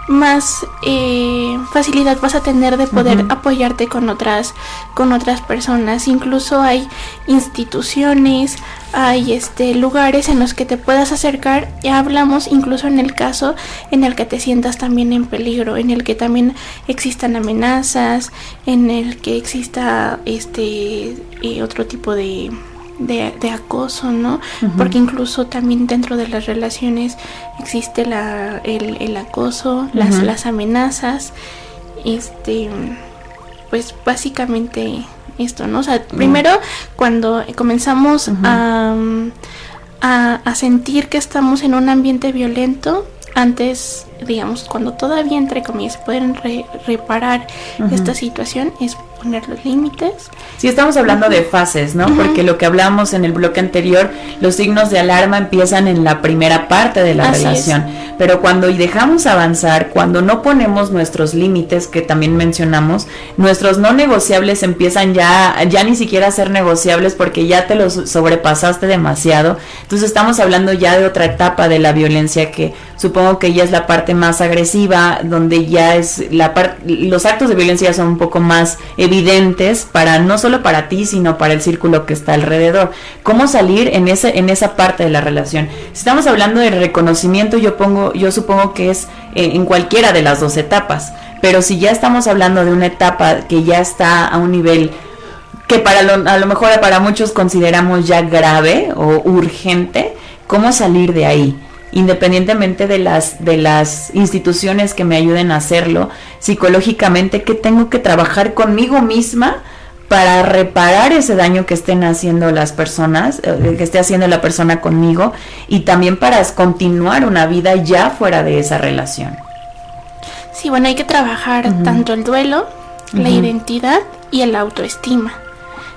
más eh, facilidad vas a tener de poder apoyarte con otras, con otras personas. Incluso hay instituciones, hay este lugares en los que te puedas acercar. Ya hablamos incluso en el caso en el que te sientas también en peligro, en el que también existan amenazas, en el que exista este eh, otro tipo de, de, acoso, ¿no? Porque incluso también dentro de las relaciones existe la, el, acoso, las, las amenazas, este, pues básicamente esto, ¿no? O sea, primero cuando comenzamos a, a, sentir que estamos en un ambiente violento, antes, digamos, cuando todavía entre comillas pueden reparar esta situación, es poner los límites. Sí, estamos hablando de fases, ¿no? Porque lo que hablamos en el bloque anterior, los signos de alarma empiezan en la primera parte de la relación. Pero cuando dejamos avanzar, cuando no ponemos nuestros límites, que también mencionamos, nuestros no negociables empiezan ya, ya ni siquiera a ser negociables porque ya te los sobrepasaste demasiado. Entonces estamos hablando ya de otra etapa de la violencia que supongo que ya es la parte más agresiva, donde ya es la parte, los actos de violencia son un poco más evidentes para no solo para ti, sino para el círculo que está alrededor. ¿Cómo salir en ese en esa parte de la relación? Si estamos hablando de reconocimiento, yo pongo yo supongo que es eh, en cualquiera de las dos etapas, pero si ya estamos hablando de una etapa que ya está a un nivel que para lo, a lo mejor para muchos consideramos ya grave o urgente, ¿cómo salir de ahí? Independientemente de las, de las instituciones que me ayuden a hacerlo, psicológicamente, ¿qué tengo que trabajar conmigo misma para reparar ese daño que estén haciendo las personas, eh, que esté haciendo la persona conmigo, y también para continuar una vida ya fuera de esa relación? Sí, bueno, hay que trabajar tanto el duelo, la identidad y el autoestima.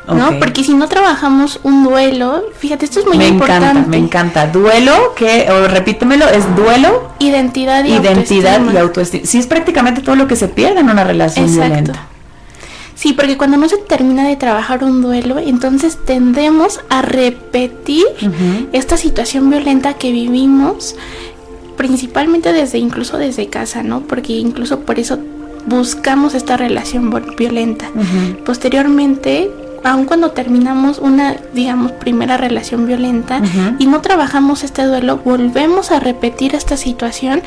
¿No? Porque si no trabajamos un duelo, fíjate, esto es muy importante. Me encanta, me encanta. Duelo, que, o repítemelo, es duelo. Identidad y identidad autoestima. y autoestima. Sí, es prácticamente todo lo que se pierde en una relación violenta. Sí, porque cuando no se termina de trabajar un duelo, entonces tendemos a repetir esta situación violenta que vivimos, principalmente desde, incluso desde casa, ¿no? Porque incluso por eso buscamos esta relación violenta. Posteriormente, aun cuando terminamos una, digamos, primera relación violenta y no trabajamos este duelo, volvemos a repetir esta situación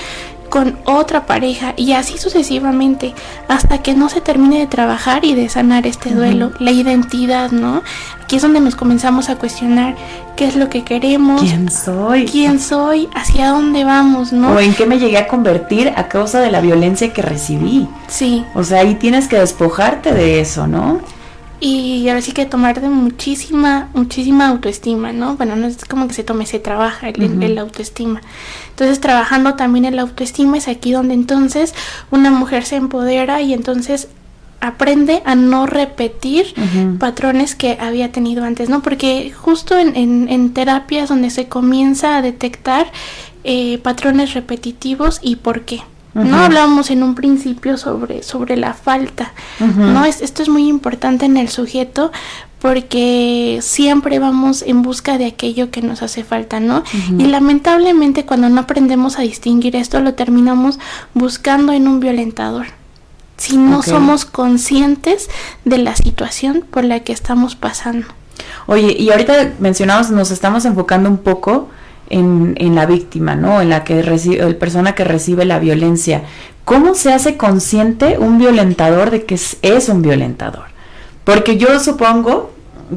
con otra pareja y así sucesivamente hasta que no se termine de trabajar y de sanar este duelo, la identidad, ¿no? Aquí es donde nos comenzamos a cuestionar qué es lo que queremos, quién soy, quién soy, hacia dónde vamos, ¿no? O en qué me llegué a convertir a causa de la violencia que recibí. Sí. O sea, ahí tienes que despojarte de eso, ¿no? Y ahora sí que tomar de muchísima, muchísima autoestima, ¿no? Bueno, no es como que se tome, se trabaja el, autoestima. Entonces, trabajando también el autoestima es aquí donde entonces una mujer se empodera y entonces aprende a no repetir patrones que había tenido antes, ¿no? Porque justo en, en, en terapias donde se comienza a detectar eh, patrones repetitivos y por qué. No hablábamos en un principio sobre, sobre la falta, ¿no? Es, esto es muy importante en el sujeto porque siempre vamos en busca de aquello que nos hace falta, ¿no? Y lamentablemente cuando no aprendemos a distinguir esto lo terminamos buscando en un violentador. Si no somos conscientes de la situación por la que estamos pasando. Oye, y ahorita mencionamos, nos estamos enfocando un poco en, en la víctima, ¿no? En la que recibe, el persona que recibe la violencia. ¿Cómo se hace consciente un violentador de que es, un violentador? Porque yo supongo,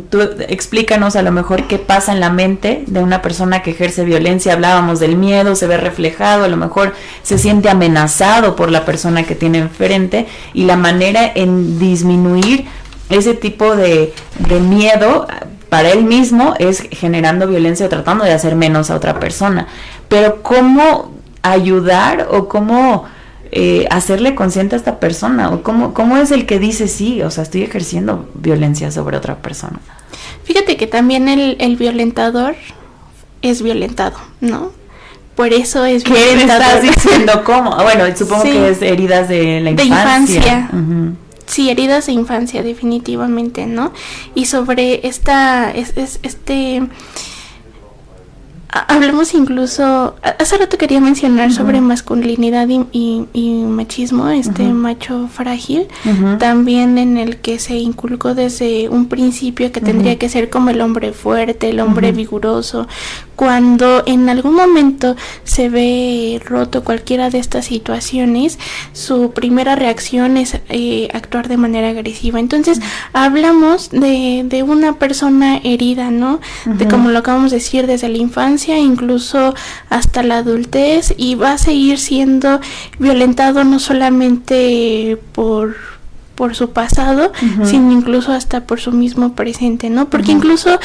tú explícanos a lo mejor qué pasa en la mente de una persona que ejerce violencia. Hablábamos del miedo, se ve reflejado, a lo mejor se siente amenazado por la persona que tiene enfrente y la manera en disminuir ese tipo de, de miedo para él mismo es generando violencia o tratando de hacer menos a otra persona. Pero ¿cómo ayudar o cómo eh, hacerle consciente a esta persona? ¿O cómo, cómo es el que dice sí? O sea, estoy ejerciendo violencia sobre otra persona. Fíjate que también el, el violentador es violentado, ¿no? Por eso es ¿Qué estás diciendo cómo? Bueno, supongo que es heridas de la infancia. De infancia. Sí, heridas de infancia, definitivamente, ¿no? Y sobre esta, es, este Hablemos incluso, hace rato quería mencionar sobre masculinidad y, machismo, este macho frágil, también en el que se inculcó desde un principio que tendría que ser como el hombre fuerte, el hombre vigoroso, cuando en algún momento se ve roto cualquiera de estas situaciones, su primera reacción es eh, actuar de manera agresiva. Entonces, hablamos de, de, una persona herida, ¿no? De como lo acabamos de decir, desde la infancia, incluso hasta la adultez, y va a seguir siendo violentado no solamente por por su pasado, sino incluso hasta por su mismo presente, ¿no? Porque incluso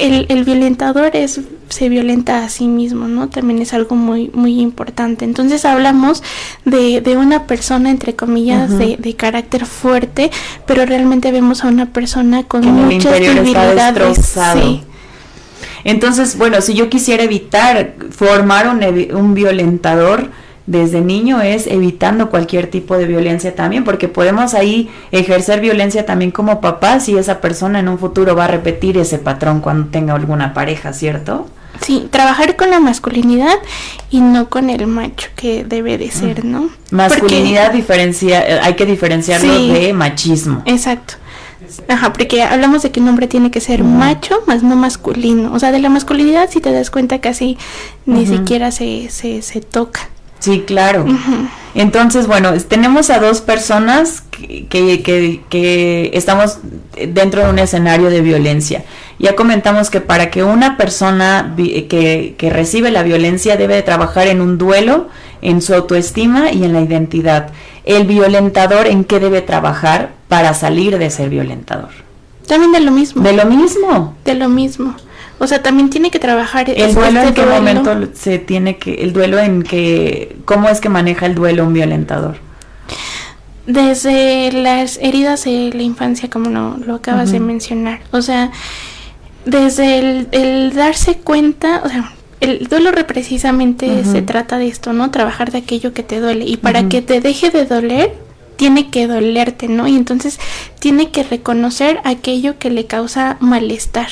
el, el, violentador es, se violenta a sí mismo, ¿no? También es algo muy, muy importante. Entonces hablamos de, de una persona, entre comillas, de, de, carácter fuerte, pero realmente vemos a una persona con muchas debilidades. Sí. Entonces, bueno, si yo quisiera evitar formar un, un violentador, desde niño es evitando cualquier tipo de violencia también, porque podemos ahí ejercer violencia también como papá si esa persona en un futuro va a repetir ese patrón cuando tenga alguna pareja, ¿cierto? Sí, trabajar con la masculinidad y no con el macho que debe de ser, ¿no? Masculinidad diferencia, eh, hay que diferenciarlo de machismo. Exacto. Ajá, porque hablamos de que un hombre tiene que ser macho, más no masculino. O sea, de la masculinidad, si te das cuenta, casi ni siquiera se, se, se toca. Sí, claro. Entonces, bueno, tenemos a dos personas que, que, que, estamos dentro de un escenario de violencia. Ya comentamos que para que una persona que, que recibe la violencia debe de trabajar en un duelo, en su autoestima y en la identidad. El violentador, ¿en qué debe trabajar para salir de ser violentador? También de lo mismo. De lo mismo. De lo mismo. O sea, también tiene que trabajar. ¿El duelo en qué momento se tiene que, el duelo en que, cómo es que maneja el duelo un violentador? Desde las heridas de la infancia, como lo, lo acabas de mencionar. O sea, desde el, darse cuenta, o sea, el duelo precisamente se trata de esto, ¿no? Trabajar de aquello que te duele. Y para que te deje de doler, tiene que dolerte, ¿no? Y entonces tiene que reconocer aquello que le causa malestar.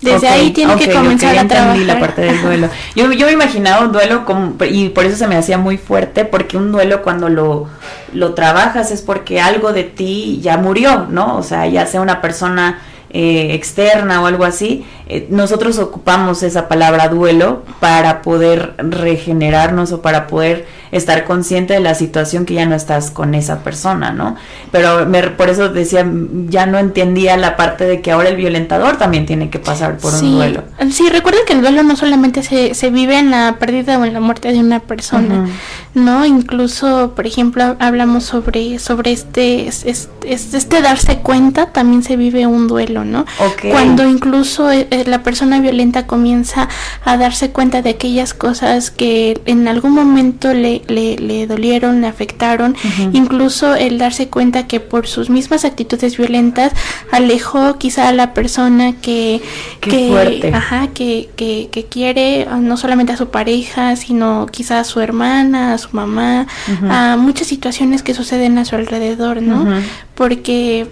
Desde ahí tiene que comenzar a trabajar. la parte del duelo. Yo, yo me imaginaba un duelo como, y por eso se me hacía muy fuerte, porque un duelo cuando lo, lo trabajas es porque algo de ti ya murió, ¿no? O sea, ya sea una persona eh, externa o algo así, eh, nosotros ocupamos esa palabra duelo para poder regenerarnos o para poder estar consciente de la situación que ya no estás con esa persona, ¿no? Pero por eso decía, ya no entendía la parte de que ahora el violentador también tiene que pasar por un duelo. Sí, recuerda que el duelo no solamente se, se vive en la pérdida o en la muerte de una persona, ¿no? Incluso, por ejemplo, hablamos sobre, sobre este, este, este, darse cuenta, también se vive un duelo, ¿no? Cuando incluso eh, eh, la persona violenta comienza a darse cuenta de aquellas cosas que en algún momento le le, dolieron, le afectaron, incluso el darse cuenta que por sus mismas actitudes violentas alejó quizá a la persona que, que, ajá, que, que, quiere no solamente a su pareja, sino quizá a su hermana, a su mamá, a muchas situaciones que suceden a su alrededor, ¿no? Porque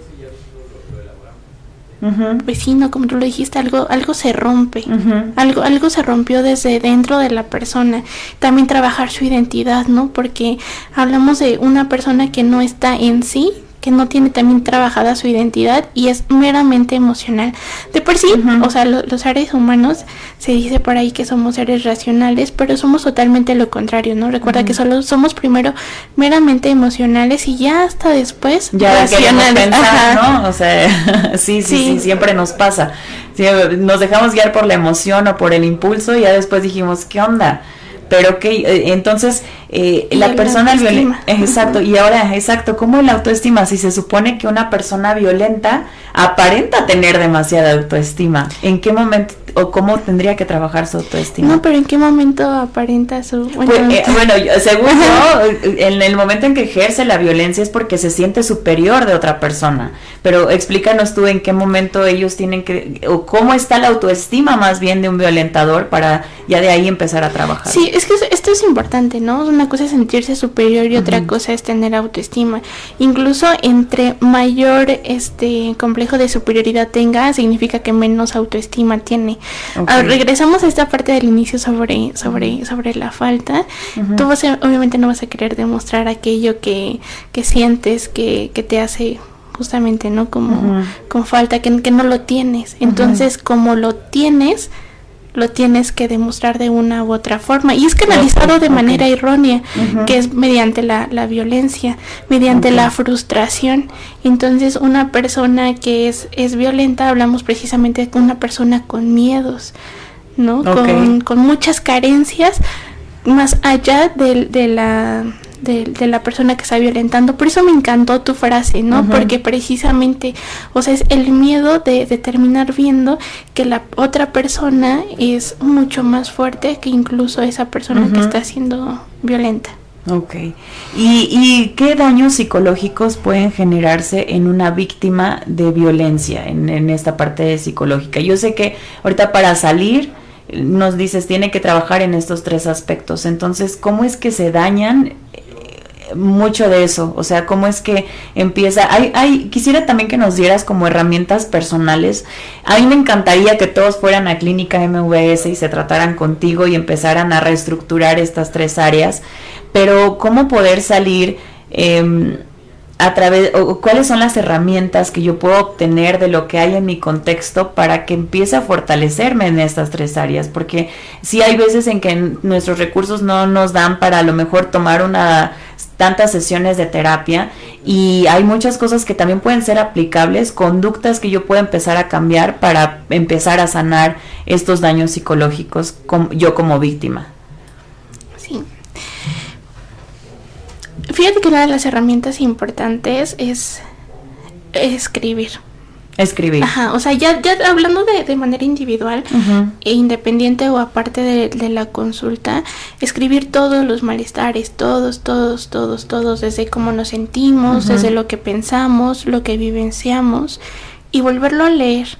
vecino, como tú lo dijiste, algo, algo se rompe, algo, algo se rompió desde dentro de la persona. También trabajar su identidad, ¿no? Porque hablamos de una persona que no está en sí, que no tiene también trabajada su identidad y es meramente emocional. De por sí, o sea, los seres humanos se dice por ahí que somos seres racionales, pero somos totalmente lo contrario, ¿no? Recuerda que solo somos primero meramente emocionales y ya hasta después ya racionales. Pensar, ¿no? O sea, sí, sí, sí, siempre nos pasa. nos dejamos guiar por la emoción o por el impulso y ya después dijimos, ¿qué onda? Pero que eh, entonces eh, la persona violenta, exacto, y ahora, exacto, ¿cómo la autoestima? Si se supone que una persona violenta aparenta tener demasiada autoestima, ¿en qué momento o cómo tendría que trabajar su autoestima? No, pero ¿en qué momento aparenta su... Bueno, pues, eh, según yo, en el momento en que ejerce la violencia es porque se siente superior de otra persona, pero explícanos tú en qué momento ellos tienen que, o cómo está la autoestima más bien de un violentador para ya de ahí empezar a trabajar. Sí, es que esto es importante, ¿no? Una cosa es sentirse superior y otra cosa es tener autoestima. Incluso entre mayor este complejo de superioridad tenga, significa que menos autoestima tiene. Ah, regresamos a esta parte del inicio sobre, sobre, sobre la falta. Tú obviamente no vas a querer demostrar aquello que, que sientes que, que te hace justamente, ¿no? Como con falta, que, que, no lo tienes. Entonces, como lo tienes, lo tienes que demostrar de una u otra forma. Y es canalizado de manera errónea, que es mediante la, la violencia, mediante la frustración. Entonces, una persona que es, es violenta, hablamos precisamente de una persona con miedos, ¿no? Con, con muchas carencias, más allá de, de la de, la persona que está violentando. Por eso me encantó tu frase, ¿no? Porque precisamente, o sea, es el miedo de, terminar viendo que la otra persona es mucho más fuerte que incluso esa persona que está siendo violenta. Ok. ¿Y, ¿Y, qué daños psicológicos pueden generarse en una víctima de violencia, en, en esta parte psicológica? Yo sé que ahorita para salir nos dices tiene que trabajar en estos tres aspectos. Entonces, ¿cómo es que se dañan mucho de eso, o sea, cómo es que empieza, hay, hay, quisiera también que nos dieras como herramientas personales, a mí me encantaría que todos fueran a clínica MVS y se trataran contigo y empezaran a reestructurar estas tres áreas, pero cómo poder salir, em, a través o cuáles son las herramientas que yo puedo obtener de lo que hay en mi contexto para que empiece a fortalecerme en estas tres áreas porque si hay veces en que nuestros recursos no nos dan para a lo mejor tomar una tantas sesiones de terapia y hay muchas cosas que también pueden ser aplicables, conductas que yo puedo empezar a cambiar para empezar a sanar estos daños psicológicos yo como víctima. Sí. Fíjate que una de las herramientas importantes es escribir. Escribir. Ajá, o sea, ya, ya hablando de, de manera individual e independiente o aparte de, de, la consulta, escribir todos los malestares, todos, todos, todos, todos, desde cómo nos sentimos, desde lo que pensamos, lo que vivenciamos y volverlo a leer.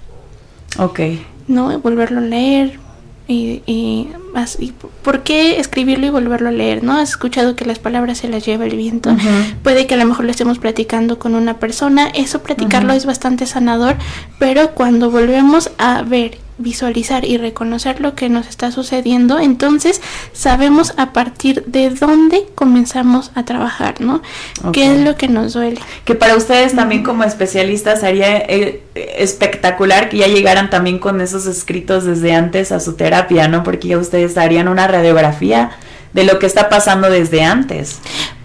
Ok. ¿No? Volverlo a leer, y, y, así, ¿por qué escribirlo y volverlo a leer? ¿No? Has escuchado que las palabras se las lleva el viento. Puede que a lo mejor lo estemos platicando con una persona, eso platicarlo es bastante sanador, pero cuando volvemos a ver visualizar y reconocer lo que nos está sucediendo, entonces sabemos a partir de dónde comenzamos a trabajar, ¿no? Okay. ¿Qué es lo que nos duele? Que para ustedes también como especialistas sería eh, espectacular que ya llegaran también con esos escritos desde antes a su terapia, ¿no? Porque ya ustedes harían una radiografía de lo que está pasando desde antes.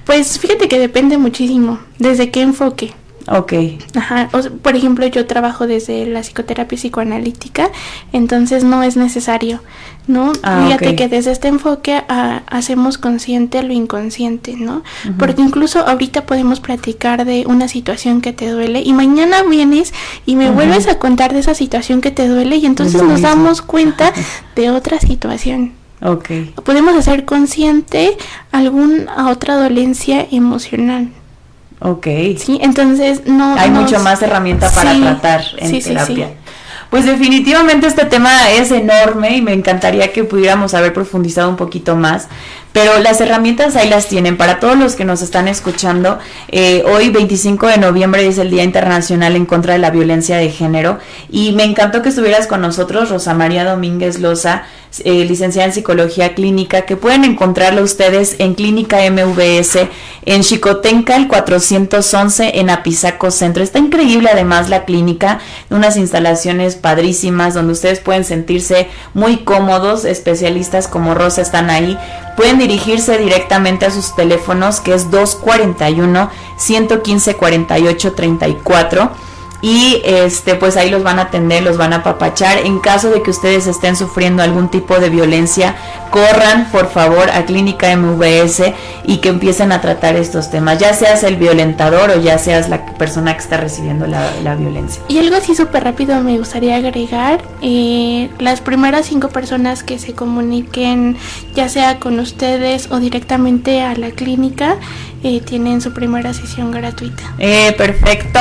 Pues fíjate que depende muchísimo, desde qué enfoque. Ok. Ajá. O, por ejemplo, yo trabajo desde la psicoterapia psicoanalítica, entonces no es necesario, ¿no? Ah, Fíjate ok. que desde este enfoque a, hacemos consciente lo inconsciente, ¿no? Porque incluso ahorita podemos platicar de una situación que te duele y mañana vienes y me vuelves a contar de esa situación que te duele y entonces nos mismo. damos cuenta de otra situación. Ok. Podemos hacer consciente alguna otra dolencia emocional. Ok. Sí, entonces no. Hay nos- mucho más herramienta para Sí, tratar en sí, sí, terapia. sí. Pues definitivamente este tema es enorme y me encantaría que pudiéramos haber profundizado un poquito más. Pero las herramientas ahí las tienen. Para todos los que nos están escuchando, eh, hoy 25 de noviembre es el Día Internacional en contra de la Violencia de Género. Y me encantó que estuvieras con nosotros, Rosa María Domínguez Loza, eh, licenciada en Psicología Clínica, que pueden encontrarla ustedes en Clínica MVS, en Chicotenca, el 411, en Apizaco Centro. Está increíble además la clínica, unas instalaciones padrísimas donde ustedes pueden sentirse muy cómodos, especialistas como Rosa están ahí. Pueden dirigirse directamente a sus teléfonos, que es 241 115 48 34 y este pues ahí los van a atender, los van a apapachar. En caso de que ustedes estén sufriendo algún tipo de violencia, corran por favor a Clínica MVS y que empiecen a tratar estos temas, ya seas el violentador o ya seas la persona que está recibiendo la, la violencia. Y algo así súper rápido me gustaría agregar, eh, las primeras cinco personas que se comuniquen ya sea con ustedes o directamente a la clínica eh, tienen su primera sesión gratuita. Eh, perfecto.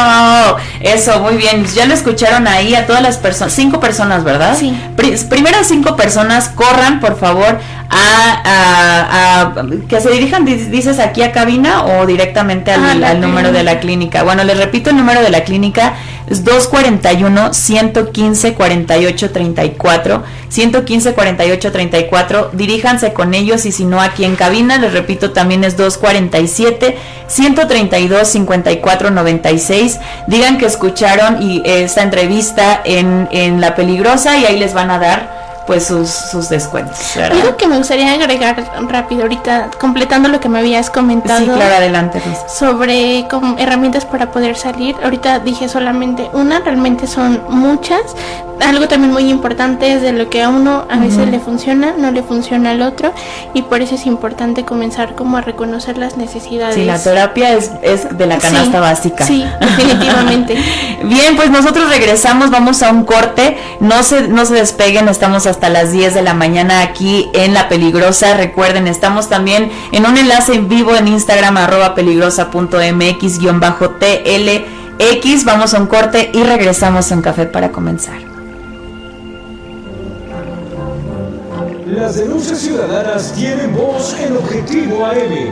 Eso, muy bien. Ya lo escucharon ahí a todas las personas, cinco personas, ¿verdad? Sí. Pri- primeras cinco personas, corran, por favor, a, a- a- que se dirijan, di- dices, aquí a cabina o directamente al, al número de la clínica. Bueno, les repito el número de la clínica, es 241-115-4834. 115-4834. Diríjanse con ellos y si no aquí en cabina, les repito, también es 247-132-5496. Digan que escucharon y esta entrevista en, en La Peligrosa y ahí les van a dar pues sus, sus descuentos. ¿verdad? Algo que me gustaría agregar rápido ahorita, completando lo que me habías comentado. Sí, claro, adelante, Ruth. sobre como herramientas para poder salir. Ahorita dije solamente una, realmente son muchas. Algo también muy importante es de lo que a uno a veces le funciona, no le funciona al otro y por eso es importante comenzar como a reconocer las necesidades. Sí, la terapia es, es de la canasta Sí, básica. Sí, definitivamente. Bien, pues nosotros regresamos, vamos a un corte, no se, no se despeguen, estamos hasta las 10 de la mañana aquí en La Peligrosa, recuerden, estamos también en un enlace en vivo en Instagram, arroba peligrosa.mx, guion bajo TLX, vamos a un corte y regresamos en Café para comenzar. Las denuncias ciudadanas tienen voz en Objetivo AM.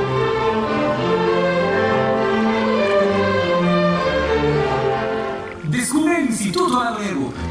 Descubre el Instituto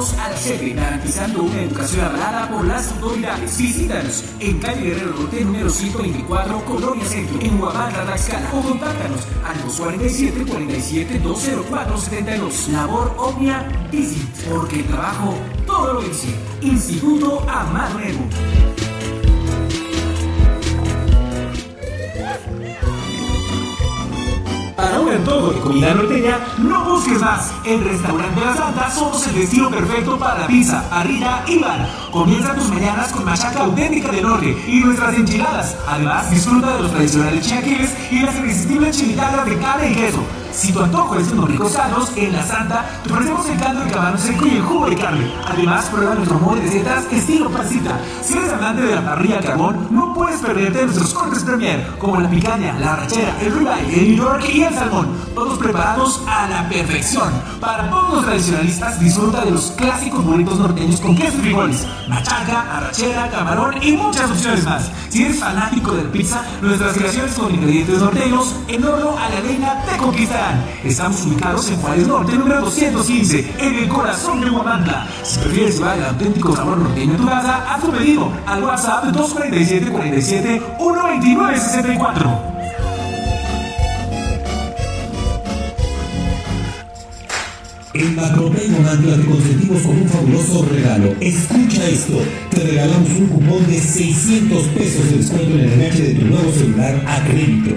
a la sede, garantizando una educación avalada por las autoridades. Visítanos en calle Guerrero Norte, número 124, Colonia Centro, en Huamantla, Tlaxcala, o contáctanos al 247 47 204 72. Labor Omnia Visit, porque el trabajo todo lo dice. Instituto Amar Nuevo. Para un antojo de comida norteña, no busques más. En Restaurante La Santa somos el destino perfecto para la pizza, parrilla y bar. Comienza tus mañanas con machaca auténtica del norte y nuestras enchiladas. Además, disfruta de los tradicionales chiaquiles y las irresistibles chimichangas de carne y queso. Si tu antojo es unos ricos sanos, en La Santa te ofrecemos el caldo de camarón seco y el jugo de carne. Además, prueba nuestro modo de setas estilo pasita. Si eres amante de la parrilla carbón, no puedes perderte nuestros cortes premier, como la picaña, la rachera, el ribeye, el New York y el salmón. Todos preparados a la perfección. Para todos los tradicionalistas, disfruta de los clásicos burritos norteños con queso y frijoles, machaca, arrachera, camarón y muchas opciones más. Si eres fanático de la pizza, nuestras creaciones con ingredientes norteños en oro a la leña te conquistan. Estamos ubicados en Juárez Norte, número 215, en el corazón de Huamantla. Si prefieres llevar el auténtico sabor norteño a tu casa, haz tu pedido al WhatsApp 247 47 129 64. En Macropay Huamantla te consentimos con un fabuloso regalo. Escucha esto. Te regalamos un cupón de 600 pesos de descuento en el enganche de tu nuevo celular a crédito.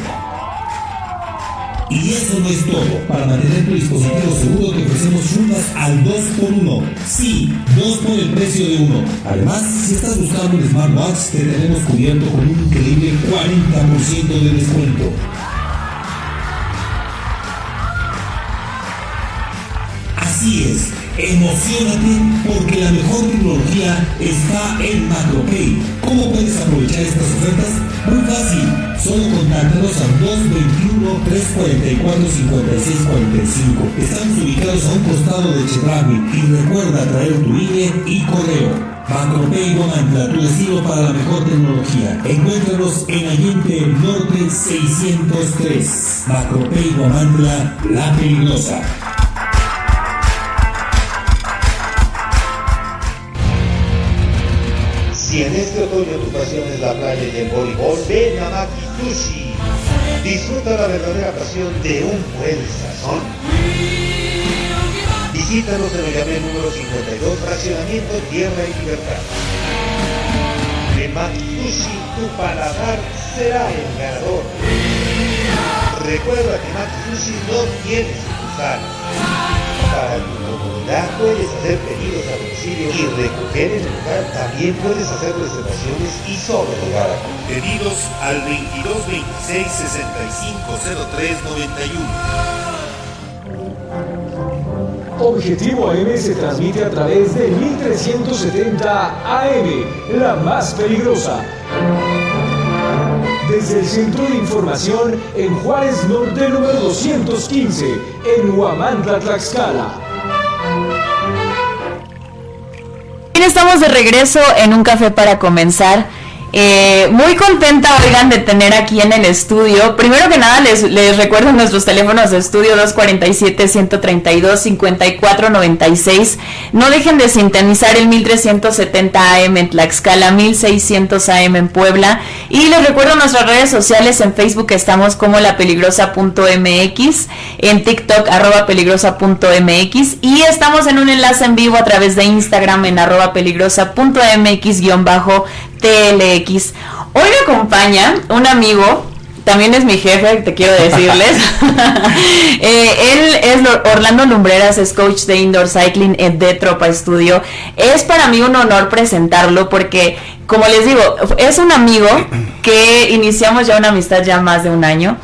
Y eso no es todo. Para mantener tu dispositivo seguro te ofrecemos fundas al 2x1. Sí, 2 por el precio de uno. Además, si estás buscando un smartwatch, te tenemos cubierto con un increíble 40% de descuento. Así es, emocionate porque la mejor tecnología está en MacroPay. ¿Cómo puedes aprovechar estas ofertas? Muy fácil, solo contáctanos al 221-344-5645. Estamos ubicados a un costado de Chedraui y recuerda traer tu INE y correo. Macropay Guamantla, tu destino para la mejor tecnología. Encuéntranos en Allende Norte 603. Macropay Guamantla, la peligrosa. Si en este otoño tu pasión es la playa y el voleibol, ven a Maki Sushi. Disfruta la verdadera pasión de un buen sazón. Visítanos en el Gamé número 52, fraccionamiento Tierra y Libertad. En Maki Sushi, tu paladar será el ganador. Recuerda que Maki Sushi no tiene sucursal. Para tu comunidad puedes hacer pedidos a domicilio y recoger en el lugar. También puedes hacer reservaciones y solo llegar a Pedidos al 22 26 65 03 91. Objetivo AM se transmite a través de 1370 AM, la más peligrosa. Desde el Centro de Información en Juárez Norte número 215, en Huamantla, Tlaxcala. Bien, estamos de regreso en un café para comenzar. Eh, muy contenta, oigan, de tener aquí en el estudio. Primero que nada, les, les recuerdo nuestros teléfonos de estudio 247-132-5496. No dejen de sintonizar el 1370 AM en Tlaxcala, 1600 AM en Puebla. Y les recuerdo nuestras redes sociales. En Facebook estamos como lapeligrosa.mx, en TikTok arroba peligrosa.mx y estamos en un enlace en vivo a través de Instagram en arroba peligrosa.mx-TLX. Hoy me acompaña un amigo también es mi jefe, te quiero decirles. Eh, él es Orlando Lumbreras, es coach de indoor cycling en The Tropa Studio. Es para mí un honor presentarlo porque, como les digo, es un amigo que iniciamos ya una amistad ya más de un año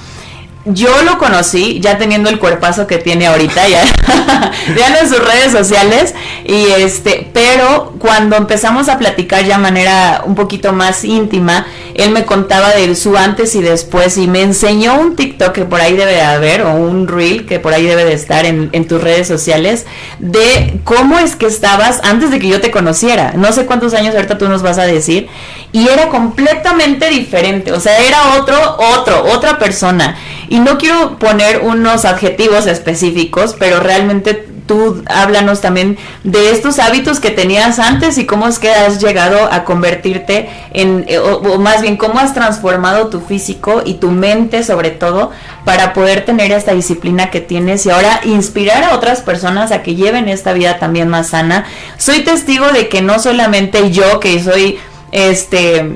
yo lo conocí ya teniendo el cuerpazo que tiene ahorita, ya vean en sus redes sociales, y este, pero cuando empezamos a platicar ya de manera un poquito más íntima, él me contaba de su antes y después y me enseñó un TikTok que por ahí debe de haber o un reel que por ahí debe de estar en, en tus redes sociales de cómo es que estabas antes de que yo te conociera. No sé cuántos años ahorita tú nos vas a decir y era completamente diferente, o sea, era otro, otro, otra persona. Y no quiero poner unos adjetivos específicos, pero realmente tú háblanos también de estos hábitos que tenías antes y cómo es que has llegado a convertirte en, eh, o, más bien cómo has transformado tu físico y tu mente sobre todo para poder tener esta disciplina que tienes y ahora inspirar a otras personas a que lleven esta vida también más sana. Soy testigo de que no solamente yo, que soy este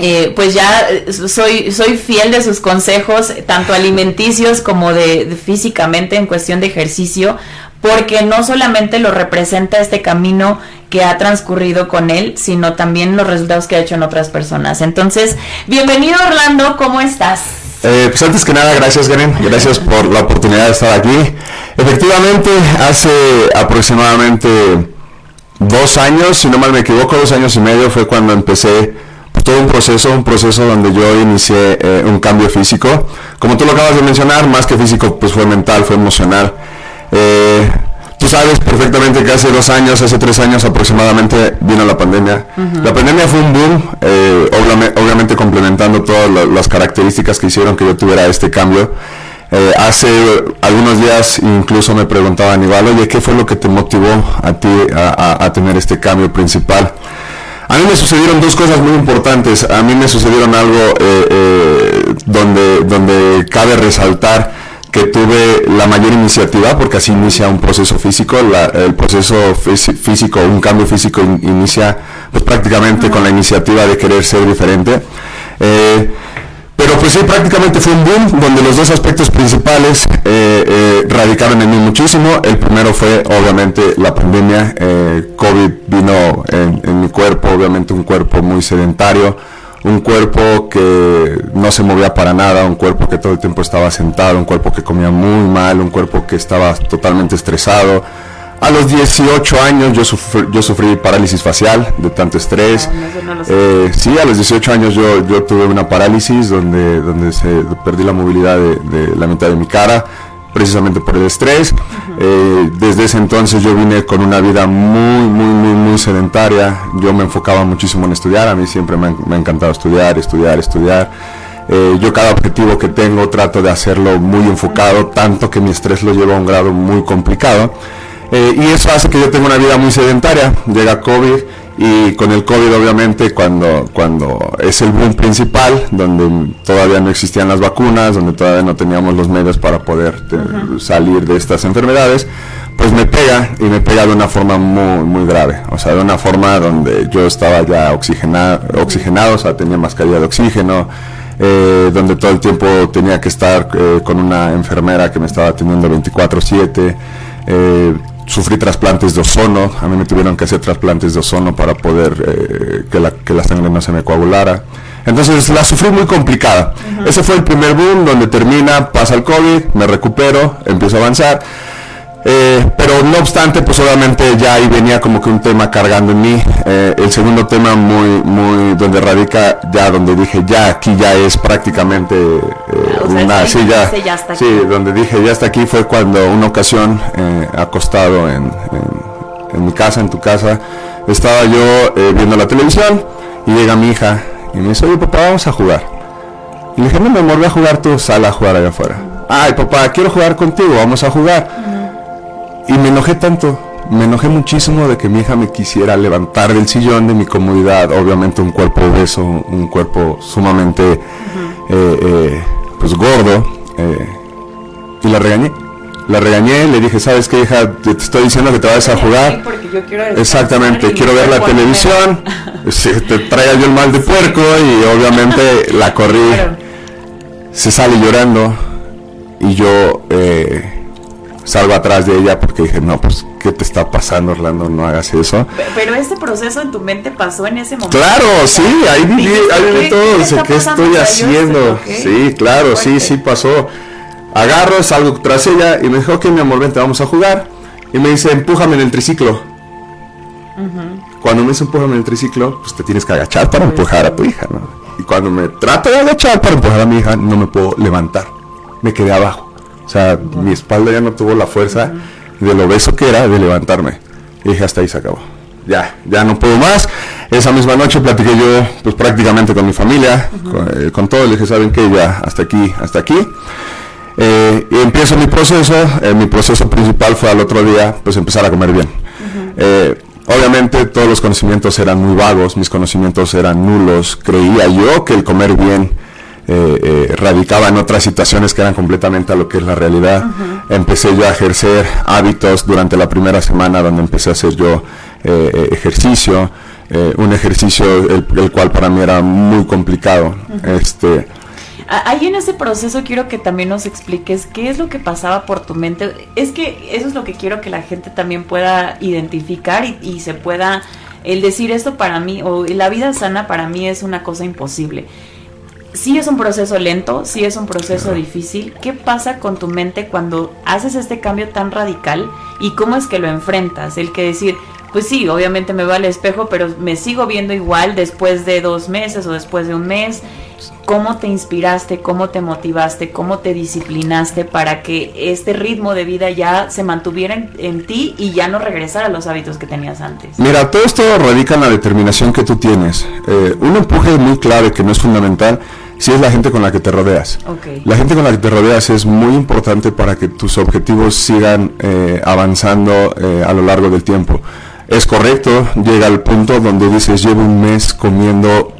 eh, pues ya eh, soy, soy fiel de sus consejos, tanto alimenticios como de, físicamente en cuestión de ejercicio, porque no solamente lo representa este camino que ha transcurrido con él, sino también los resultados que ha hecho en otras personas. Entonces, bienvenido Orlando, ¿cómo estás? Eh, pues antes que nada, gracias Garen, gracias por la oportunidad de estar aquí. Efectivamente, hace aproximadamente dos años, si no mal me equivoco, dos años y medio fue cuando empecé todo un proceso, un proceso donde yo inicié eh, un cambio físico. Como tú lo acabas de mencionar, más que físico, pues fue mental, fue emocional. Eh, tú sabes perfectamente que hace dos años, hace tres años aproximadamente, vino la pandemia. La pandemia fue un boom, eh, obviamente, complementando todas las características que hicieron que yo tuviera este cambio. hace algunos días incluso me preguntaban igual, oye, ¿qué fue lo que te motivó a ti a tener este cambio principal? A mí me sucedieron dos cosas muy importantes. A mí me sucedieron algo eh, eh, donde, donde cabe resaltar que tuve la mayor iniciativa, porque así inicia un proceso físico, el proceso físico, un cambio físico inicia pues, prácticamente con la iniciativa de querer ser diferente. Eh, pero pues sí, prácticamente fue un boom donde los dos aspectos principales eh, eh, radicaron en mí muchísimo. El primero fue obviamente la pandemia. Eh, COVID vino en, mi cuerpo, obviamente un cuerpo muy sedentario, un cuerpo que no se movía para nada, un cuerpo que todo el tiempo estaba sentado, un cuerpo que comía muy mal, un cuerpo que estaba totalmente estresado a los 18 años yo sufrí, yo sufrí parálisis facial de tanto estrés. Ah, eh, sí, a los 18 años yo, yo tuve una parálisis donde, donde se perdí la movilidad de, la mitad de mi cara, precisamente por el estrés. Eh, desde ese entonces yo vine con una vida muy, muy, muy, muy sedentaria. Yo me enfocaba muchísimo en estudiar. A mí siempre me, ha encantado estudiar, estudiar, estudiar. Eh, yo cada objetivo que tengo trato de hacerlo muy enfocado, tanto que mi estrés lo lleva a un grado muy complicado. Eh, y eso hace que yo tenga una vida muy sedentaria. Llega COVID y con el COVID obviamente cuando, cuando es el boom principal, donde todavía no existían las vacunas, donde todavía no teníamos los medios para poder eh, salir de estas enfermedades, pues me pega y me pega de una forma muy, muy grave. O sea, de una forma donde yo estaba ya oxigenado, oxigenado o sea, tenía mascarilla de oxígeno. Eh, donde todo el tiempo tenía que estar con una enfermera que me estaba atendiendo 24/7, sufrí trasplantes de ozono, a mí me tuvieron que hacer trasplantes de ozono para poder eh, que, la, que, la, sangre no se me coagulara. Entonces la sufrí muy complicada. Ese fue el primer boom donde termina, pasa el COVID, me recupero, empiezo a avanzar. Eh, pero no obstante, pues obviamente ya ahí venía como que un tema cargando en mí. Eh, el segundo tema muy, muy, donde radica ya, donde dije ya aquí ya es prácticamente eh, una, sí, ya, sí, donde dije ya está aquí fue cuando una ocasión acostado en, en, mi casa, en tu casa, estaba yo viendo la televisión y llega mi hija y me dice, oye papá, vamos a jugar. Y le dije, no, me voy a jugar tú, sal a jugar allá afuera. Ay papá, quiero jugar contigo, vamos a jugar. Y me enojé tanto, me enojé muchísimo de que mi hija me quisiera levantar del sillón de mi comodidad, obviamente un cuerpo obeso, un cuerpo sumamente eh, eh, pues gordo, eh, y la regañé. La regañé, le dije, ¿sabes qué hija? Te, estoy diciendo que te vayas a jugar. Exactamente, quiero ver la televisión, te traiga yo el mal de puerco y obviamente la corrí. se sale llorando y yo eh, salgo atrás de ella porque dije, no, pues, ¿qué te está pasando, Orlando? No hagas eso. Pero este proceso en tu mente pasó en ese momento. Claro, sí, ahí viví, ahí viví todo, dice, ¿qué estoy haciendo? Sí, claro, sí, sí pasó. Agarro, salgo tras ella y me dijo, ok, mi amor, vente, vamos a jugar. Y me dice, empújame en el triciclo. Cuando me dice empújame en el triciclo, pues te tienes que agachar para empujar a tu hija, ¿no? Y cuando me trato de agachar para empujar a mi hija, no me puedo levantar. Me quedé abajo. O sea, mi espalda ya no tuvo la fuerza de lo beso que era de levantarme. Y dije, hasta ahí se acabó. Ya, ya no puedo más. Esa misma noche platiqué yo, pues prácticamente con mi familia, con, con, todo. Le dije, ¿saben qué? Ya, hasta aquí, hasta aquí. Eh, y empiezo mi proceso. Eh, mi proceso principal fue al otro día, pues empezar a comer bien. Eh, obviamente todos los conocimientos eran muy vagos, mis conocimientos eran nulos. Creía yo que el comer bien radicaba en otras situaciones que eran completamente a lo que es la realidad. Empecé yo a ejercer hábitos durante la primera semana donde empecé a hacer yo ejercicio. un ejercicio el, el, cual para mí era muy complicado. este Ahí en ese proceso quiero que también nos expliques qué es lo que pasaba por tu mente. Es que eso es lo que quiero que la gente también pueda identificar y, se pueda, el decir esto para mí, o la vida sana para mí es una cosa imposible. Sí es un proceso lento, sí es un proceso difícil. ¿Qué pasa con tu mente cuando haces este cambio tan radical y cómo es que lo enfrentas? El que decir, pues sí, obviamente me va al espejo, pero me sigo viendo igual después de dos meses o después de un mes cómo te inspiraste, cómo te motivaste, cómo te disciplinaste para que este ritmo de vida ya se mantuviera en, ti y ya no regresara a los hábitos que tenías antes. Mira, todo esto radica en la determinación que tú tienes. Eh, un empuje muy clave que no es fundamental si es la gente con la que te rodeas. La gente con la que te rodeas es muy importante para que tus objetivos sigan eh, avanzando eh, a lo largo del tiempo. Es correcto, llega al punto donde dices, llevo un mes comiendo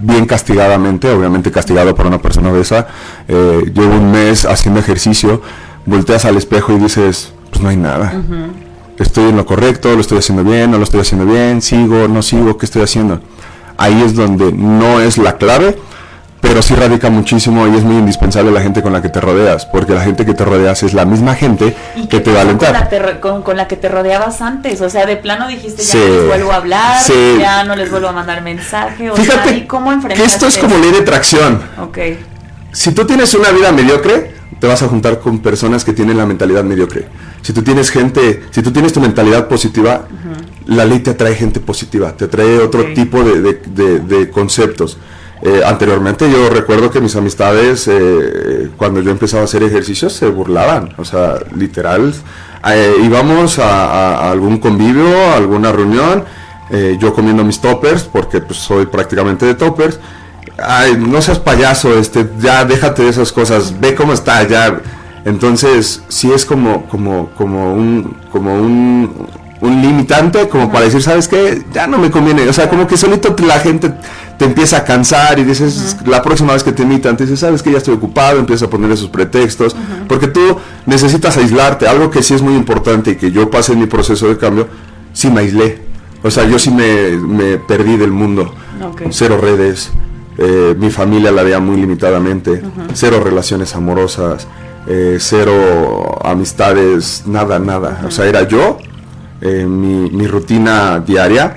bien castigadamente, obviamente castigado por una persona obesa. Eh, llevo un mes haciendo ejercicio, volteas al espejo y dices, pues no hay nada. Estoy en lo correcto, lo estoy haciendo bien, no lo estoy haciendo bien, sigo, no sigo, ¿qué estoy haciendo? Ahí es donde no es la clave, pero sí radica muchísimo y es muy indispensable la gente con la que te rodeas, porque la gente que te rodeas es la misma gente que te va a alentar. Con la, que te rodeabas antes, o sea, de plano dijiste ya no les vuelvo a hablar, ya no les vuelvo a mandar mensaje, o Fíjate sea, ¿cómo que esto es como ley de tracción. Okay. Si tú tienes una vida mediocre, te vas a juntar con personas que tienen la mentalidad mediocre. Si tú tienes gente, si tú tienes tu mentalidad positiva, la ley te atrae gente positiva, te atrae otro tipo de, de conceptos. Eh, anteriormente yo recuerdo que mis amistades, eh, cuando yo empezaba a hacer ejercicios, se burlaban. O sea, literal, eh, íbamos a, algún convivio, a alguna reunión, yo comiendo mis toppers, porque pues, soy prácticamente de toppers. Ay, no seas payaso, este, ya déjate de esas cosas, ve cómo está, ya. Entonces, sí es como, como, como un, como un, un limitante como para decir, ¿sabes qué? Ya no me conviene. O sea, como que solito la gente te empieza a cansar y dices, la próxima vez que te imitan, te dices, ¿sabes que Ya estoy ocupado, empieza a poner esos pretextos, porque tú necesitas aislarte. Algo que sí es muy importante y que yo pasé en mi proceso de cambio, sí me aislé. O sea, yo sí me, perdí del mundo. Cero redes, eh, mi familia la veía muy limitadamente, cero relaciones amorosas, eh, cero amistades, nada, nada. O sea, era yo eh, mi, mi, rutina diaria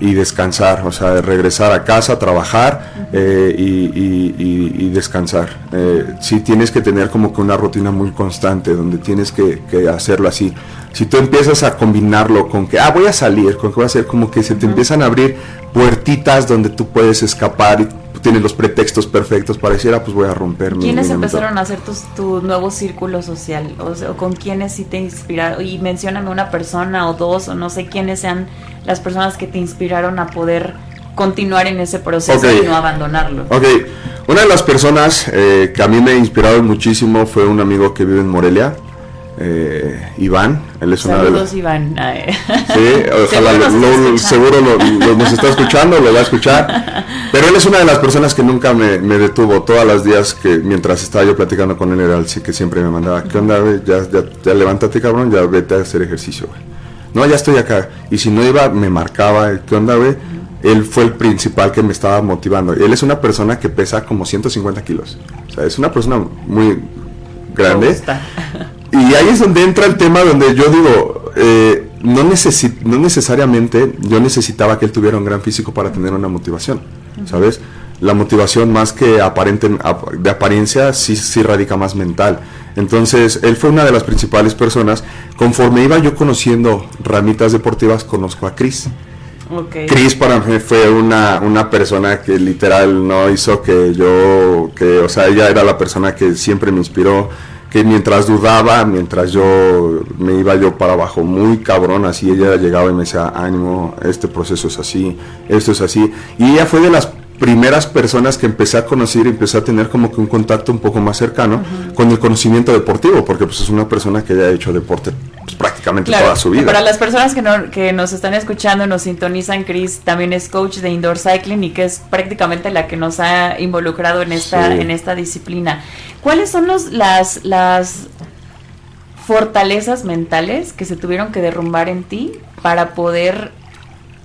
y descansar, o sea, regresar a casa, trabajar eh, y, descansar. Eh, sí tienes que tener como que una rutina muy constante, donde tienes que, hacerlo así. Si tú empiezas a combinarlo con que, ah, voy a salir, con que voy a hacer como que se te empiezan a abrir puertitas donde tú puedes escapar y tienes los pretextos perfectos para decir, ah, pues voy a romper mi ¿Quiénes empezaron a hacer tu nuevo círculo social? O, sea, ¿Con quiénes sí te inspiraron? Y mencioname una persona o dos, o no sé quiénes sean las personas que te inspiraron a poder continuar en ese proceso y no abandonarlo. Ok, una de las personas eh, que a mí me inspiraron muchísimo fue un amigo que vive en Morelia, eh, Iván. Él es Saludos, Iván. Sí, ojalá seguro, lo, nos está escuchando, lo va a escuchar. Pero él es una de las personas que nunca me, detuvo. Todas las días que mientras estaba yo platicando con él, era el que siempre me mandaba: ¿Qué onda, Ya, ya, levántate, cabrón, ya vete a hacer ejercicio, No, ya estoy acá. Y si no iba, me marcaba: ¿Qué onda, güey? él fue el principal que me estaba motivando. Él es una persona que pesa como 150 kilos. O sea, es una persona muy grande. Y ahí es donde entra el tema donde yo digo, eh, no, no necesariamente yo necesitaba que él tuviera un gran físico para tener una motivación, ¿sabes? La motivación más que aparente, de apariencia sí, sí radica más mental. Entonces, él fue una de las principales personas. Conforme iba yo conociendo ramitas deportivas, conozco a Chris. Chris para mí fue una, una persona que literal no hizo que yo, que, o sea, ella era la persona que siempre me inspiró, que mientras dudaba, mientras yo me iba yo para abajo muy cabrón, así ella llegaba y me decía, ánimo, este proceso es así, esto es así. Y ella fue de las primeras personas que empecé a conocer y empecé a tener como que un contacto un poco más cercano con el conocimiento deportivo, porque pues es una persona que ya ha hecho deporte prácticamente toda su vida. Para las personas que, no, que nos están escuchando, nos sintonizan, Chris también es coach de indoor cycling y que es prácticamente la que nos ha involucrado en esta, en esta disciplina. ¿Cuáles son los, las, las fortalezas mentales que se tuvieron que derrumbar en ti para poder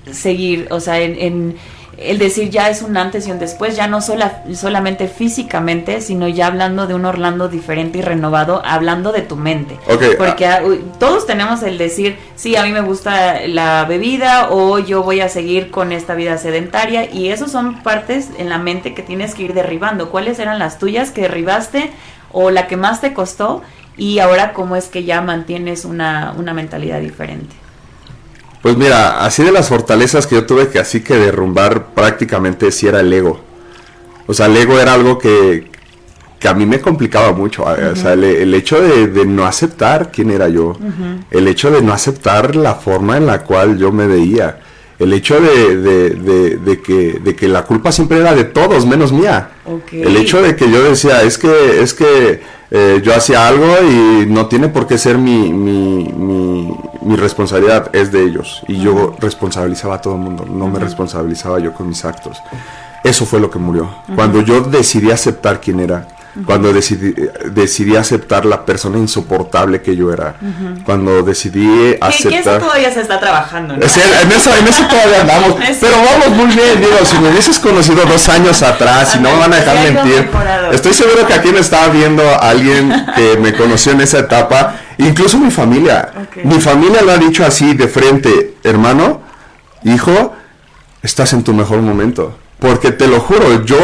seguir, o sea, en el decir ya es un antes y un después, ya no sola, solamente físicamente, sino ya hablando de un Orlando diferente y renovado, hablando de tu mente. Porque ah, todos tenemos el decir, sí, a mí me gusta la bebida o yo voy a seguir con esta vida sedentaria y esos son partes en la mente que tienes que ir derribando. ¿Cuáles eran las tuyas que derribaste o la que más te costó? Y ahora cómo es que ya mantienes una, una mentalidad diferente. Pues mira, así de las fortalezas que yo tuve que así que derrumbar prácticamente si era el ego. O sea, el ego era algo que, que a mí me complicaba mucho. O sea, el, hecho de, no aceptar quién era yo, el hecho de no aceptar la forma en la cual yo me veía, el hecho de, de, que, de que la culpa siempre era de todos, menos mía. El hecho de que yo decía, es que, es que eh, yo hacía algo y no tiene por qué ser mi, mi, mi, responsabilidad, es de ellos. Y yo responsabilizaba a todo el mundo, no me responsabilizaba yo con mis actos. Eso fue lo que murió. Cuando yo decidí aceptar quién era, cuando decidí, decidí aceptar la persona insoportable que yo era, cuando decidí aceptar... Que eso todavía se está trabajando, ¿no? en, eso, en eso todavía andamos, pero vamos muy bien, digo, si me hubieses conocido dos años atrás y no me van a dejar mentir, estoy seguro que aquí me estaba viendo alguien que me conoció en esa etapa, incluso mi familia, mi familia lo ha dicho así de frente, hermano, hijo, estás en tu mejor momento, porque te lo juro, yo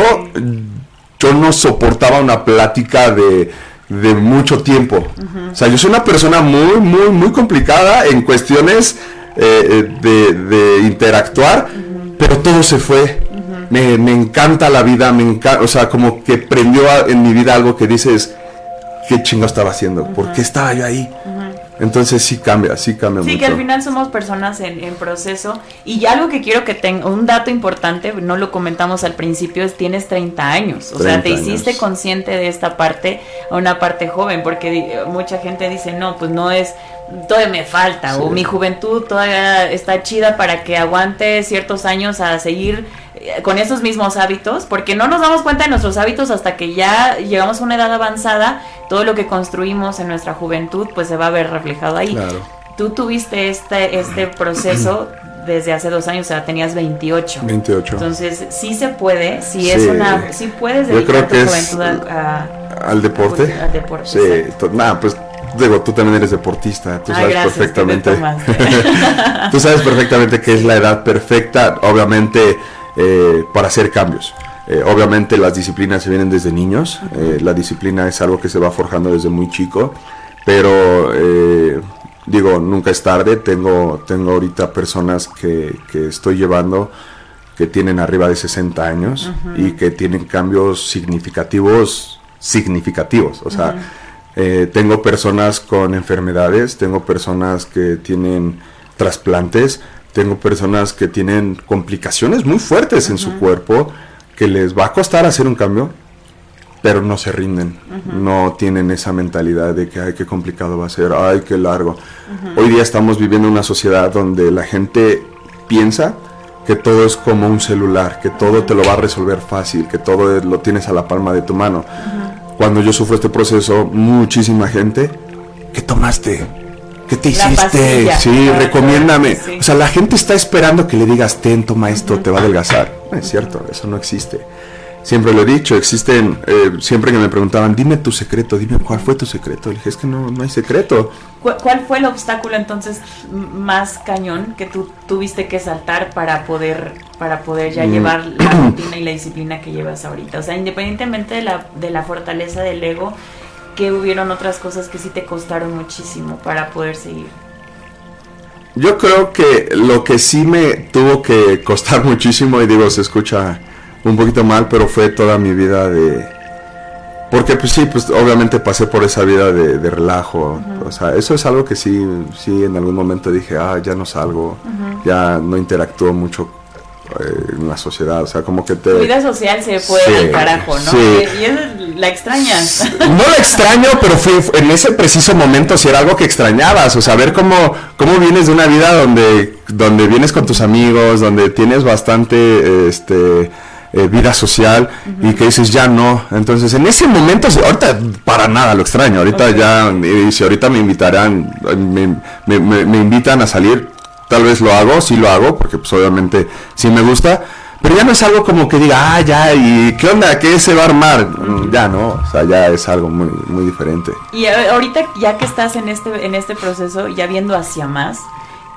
yo no soportaba una plática de, mucho tiempo. O sea, yo soy una persona muy, muy, muy complicada en cuestiones eh, de, interactuar, pero todo se fue. me, encanta la vida, me encanta, o sea, como que prendió en mi vida algo que dices, ¿qué chingo estaba haciendo? ¿Por qué estaba yo ahí? Entonces sí cambia, sí cambia mucho. Sí, que al final somos personas en, proceso. Y algo que quiero que tenga, un dato importante, no lo comentamos al principio, es tienes 30 años. O sea, te hiciste consciente de esta parte, a una parte joven, porque mucha gente dice, no, pues no es, todavía me falta, o mi juventud todavía está chida para que aguante ciertos años a seguir con esos mismos hábitos, porque no nos damos cuenta de nuestros hábitos hasta que ya llegamos a una edad avanzada, todo lo que construimos en nuestra juventud pues se va a ver reflejado ahí. Tú tuviste este, este proceso desde hace dos años, o sea, tenías 28. 28. Entonces, sí se puede, sí, es una, sí puedes dedicar tu juventud al deporte. Al deporte. Sí, nada, pues digo, tú también eres deportista, tú sabes perfectamente. tú sabes perfectamente que es la edad perfecta, obviamente eh, para hacer cambios. Eh, obviamente las disciplinas se vienen desde niños, eh, la disciplina es algo que se va forjando desde muy chico, pero digo, nunca es tarde, tengo, tengo ahorita personas que, que estoy llevando que tienen arriba de 60 años y que tienen cambios significativos, significativos, o sea, tengo personas con enfermedades, tengo personas que tienen trasplantes, tengo personas que tienen complicaciones muy fuertes en su cuerpo, que les va a costar hacer un cambio, pero no se rinden, no tienen esa mentalidad de que, ay, qué complicado va a ser, ay, qué largo. Hoy día estamos viviendo una sociedad donde la gente piensa que todo es como un celular, que todo te lo va a resolver fácil, que todo lo tienes a la palma de tu mano. Cuando yo sufro este proceso, muchísima gente, ¿qué tomaste? ¿Qué te La hiciste? pastilla. Sí, recomiéndame. sí. O sea, la gente está esperando que le digas, ten, toma esto, te va a adelgazar. No es cierto, eso no existe. Siempre lo he dicho, existen, eh, siempre que me preguntaban, dime tu secreto, dime cuál fue tu secreto. Le dije, es que no, no hay secreto. ¿Cu- ¿Cuál fue el obstáculo entonces más cañón que tú tuviste que saltar para poder para poder ya Mm. llevar la rutina y la disciplina que llevas ahorita? O sea, independientemente de la, de la fortaleza del ego, que hubieron otras cosas que sí te costaron muchísimo para poder seguir. Yo creo que lo que sí me tuvo que costar muchísimo, y digo, se escucha un poquito mal, pero fue toda mi vida de... Porque pues sí, pues obviamente pasé por esa vida de, de relajo. O sea, eso es algo que sí, sí en algún momento dije, ah, ya no salgo, ya no interactúo mucho eh, en la sociedad. O sea, como que te... Tu vida social se fue Sí, al carajo, ¿no? sí. Y es- la extrañas. No la extraño, pero fue en ese preciso momento si era algo que extrañabas, o sea, ver cómo, cómo vienes de una vida donde, donde vienes con tus amigos, donde tienes bastante este eh, vida social y que dices ya no. Entonces en ese momento, ahorita para nada lo extraño, ahorita ya, y si ahorita me invitarán, me, me- me- me invitan a salir, tal vez lo hago, sí lo hago, porque pues obviamente sí me gusta. Pero ya no es algo como que diga, ah, ya, ¿y qué onda? ¿Qué se va a armar? Ya no, o sea, ya es algo muy, muy diferente. Y a- ahorita ya que estás en este, en este proceso, ya viendo hacia más,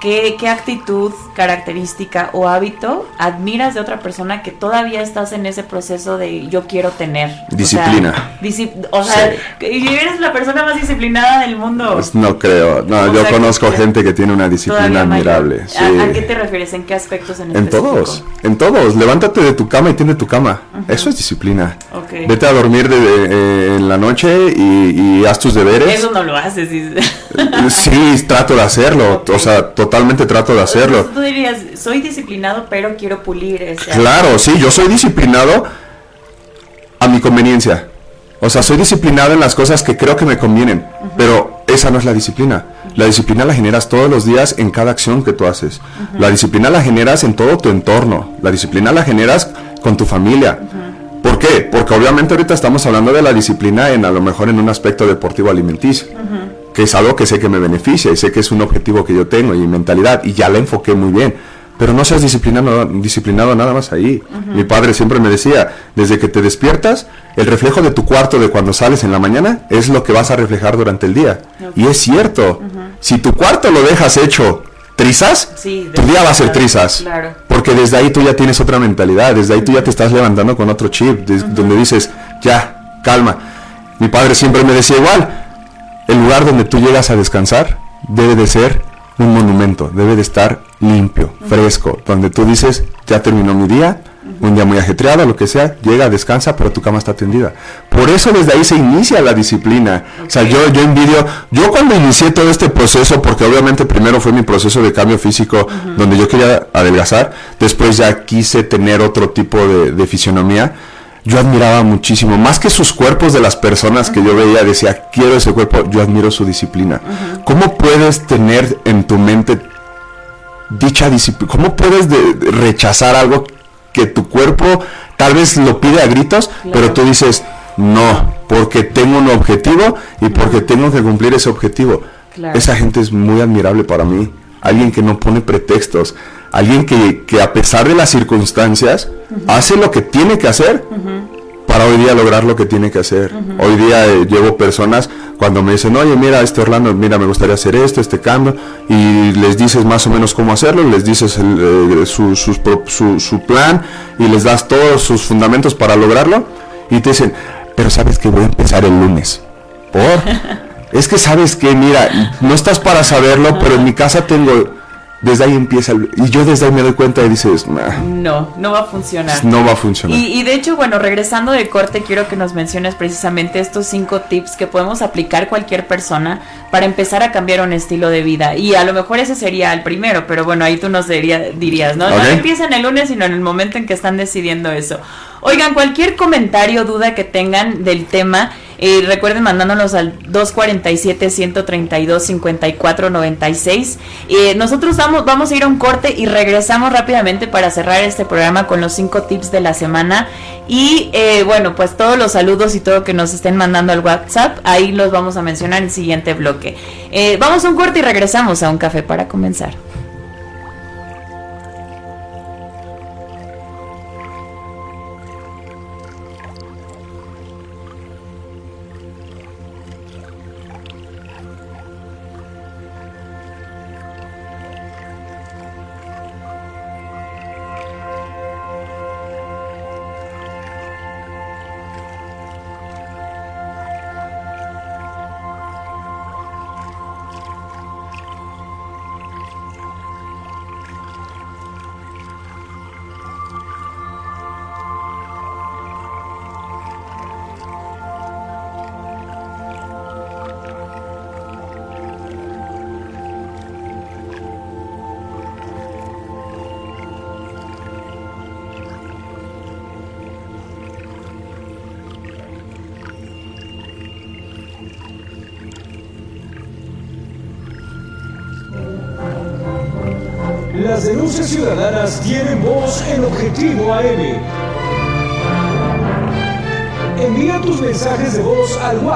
¿qué, qué actitud, característica o hábito admiras de otra persona que todavía estás en ese proceso de yo quiero tener? O sea, Disciplina. disci- O sea, Sí. eres la persona más disciplinada del mundo. Pues no creo, no, O yo sea, conozco que- gente que tiene una disciplina admirable. sí. ¿A, a qué te refieres? ¿En qué aspectos en, En todos, en todos. Levántate de tu cama y tiende tu cama. Eso es disciplina. Vete a dormir de- de- eh, en la noche y, y haz tus deberes. Eso no lo haces. dices. Sí, trato de hacerlo. O sea, totalmente trato de hacerlo. Tú dirías, soy disciplinado, pero quiero pulir ese. Claro, sí, yo soy disciplinado a mi conveniencia. O sea, soy disciplinado en las cosas que creo que me convienen, pero esa no es la disciplina. La disciplina la generas todos los días en cada acción que tú haces. La disciplina la generas en todo tu entorno. La disciplina la generas con tu familia. ¿Por qué? Porque obviamente ahorita estamos hablando de la disciplina en a lo mejor en un aspecto deportivo alimenticio, que es algo que sé que me beneficia y sé que es un objetivo que yo tengo y mi mentalidad y ya la enfoqué muy bien. Pero no seas disciplinado, disciplinado nada más ahí. Mi padre siempre me decía, desde que te despiertas, el reflejo de tu cuarto de cuando sales en la mañana es lo que vas a reflejar durante el día. Y es cierto, si tu cuarto lo dejas hecho trizas, Sí, tu día va a ser trizas. claro. Porque desde ahí tú ya tienes otra mentalidad, desde ahí tú ya te estás levantando con otro chip, donde dices, ya, calma. Mi padre siempre me decía igual, el lugar donde tú llegas a descansar debe de ser un monumento, debe de estar limpio, fresco, donde tú dices, ya terminó mi día, un día muy ajetreado, lo que sea, llega, descansa, pero tu cama está tendida. Por eso desde ahí se inicia la disciplina. O sea, yo, yo envidio, yo cuando inicié todo este proceso, porque obviamente primero fue mi proceso de cambio físico, donde yo quería adelgazar, después ya quise tener otro tipo de, de fisionomía, yo admiraba muchísimo, más que sus cuerpos de las personas que yo veía, decía, quiero ese cuerpo, yo admiro su disciplina. ¿Cómo puedes tener en tu mente dicha disciplina? ¿Cómo puedes de- de rechazar algo que tu cuerpo tal vez lo pide a gritos, pero tú dices, no, porque tengo un objetivo y porque tengo que cumplir ese objetivo? Claro. Esa gente es muy admirable para mí. Alguien que no pone pretextos, alguien que, que a pesar de las circunstancias hace lo que tiene que hacer para hoy día lograr lo que tiene que hacer. Hoy día eh, llevo personas cuando me dicen, oye, mira, este Orlando, mira, me gustaría hacer esto, este cambio, y les dices más o menos cómo hacerlo, les dices el, eh, su, sus su- su plan y les das todos sus fundamentos para lograrlo, y te dicen, pero sabes que voy a empezar el lunes. ¿Por? es que sabes que, mira, no estás para saberlo, pero en mi casa tengo... Desde ahí empieza, y yo desde ahí me doy cuenta y dices, "Nah, No, no va a funcionar. no va a funcionar. Y, y de hecho, bueno, regresando de corte, quiero que nos menciones precisamente estos cinco tips que podemos aplicar cualquier persona para empezar a cambiar un estilo de vida. Y a lo mejor ese sería el primero, pero bueno, ahí tú nos diría- dirías, ¿no? No Ok. empiecen el lunes, sino en el momento en que están decidiendo eso. Oigan, cualquier comentario, duda que tengan del tema, Recuerden mandándonos al 247-132-5496. Y nosotros vamos, vamos a ir a un corte y regresamos rápidamente para cerrar este programa con los cinco tips de la semana. Y eh, bueno, pues todos los saludos y todo que nos estén mandando al WhatsApp, ahí los vamos a mencionar en el siguiente bloque. Eh, vamos a un corte y regresamos a un café para comenzar.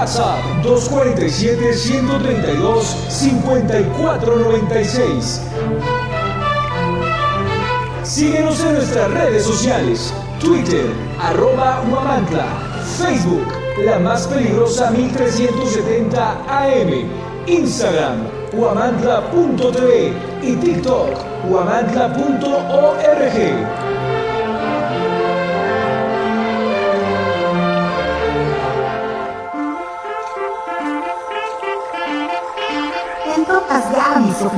WhatsApp 247-132-5496. Síguenos en nuestras redes sociales, Twitter, arroba Huamantla, Facebook, la más peligrosa 1370 AM, Instagram, huamantla.tv y TikTok, huamantla.org.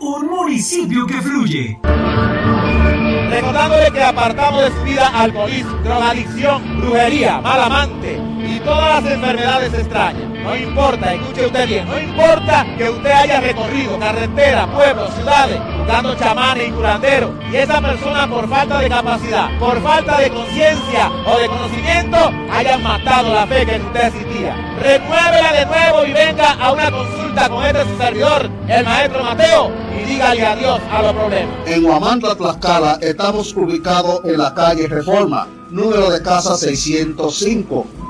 un municipio que fluye. Recordándole que apartamos de su vida alcoholismo, drogadicción, brujería, mal amante y todas las enfermedades extrañas. No importa, escuche usted bien, no importa que usted haya recorrido carretera, pueblos, ciudades, buscando chamanes y curanderos, y esa persona por falta de capacidad, por falta de conciencia o de conocimiento, hayan matado la fe que usted existía. Renuévela de nuevo y venga a una consulta con este su servidor, el maestro Mateo, y dígale adiós a los problemas. En Huamantla, Tlaxcala, estamos ubicados en la calle Reforma, número de casa 605.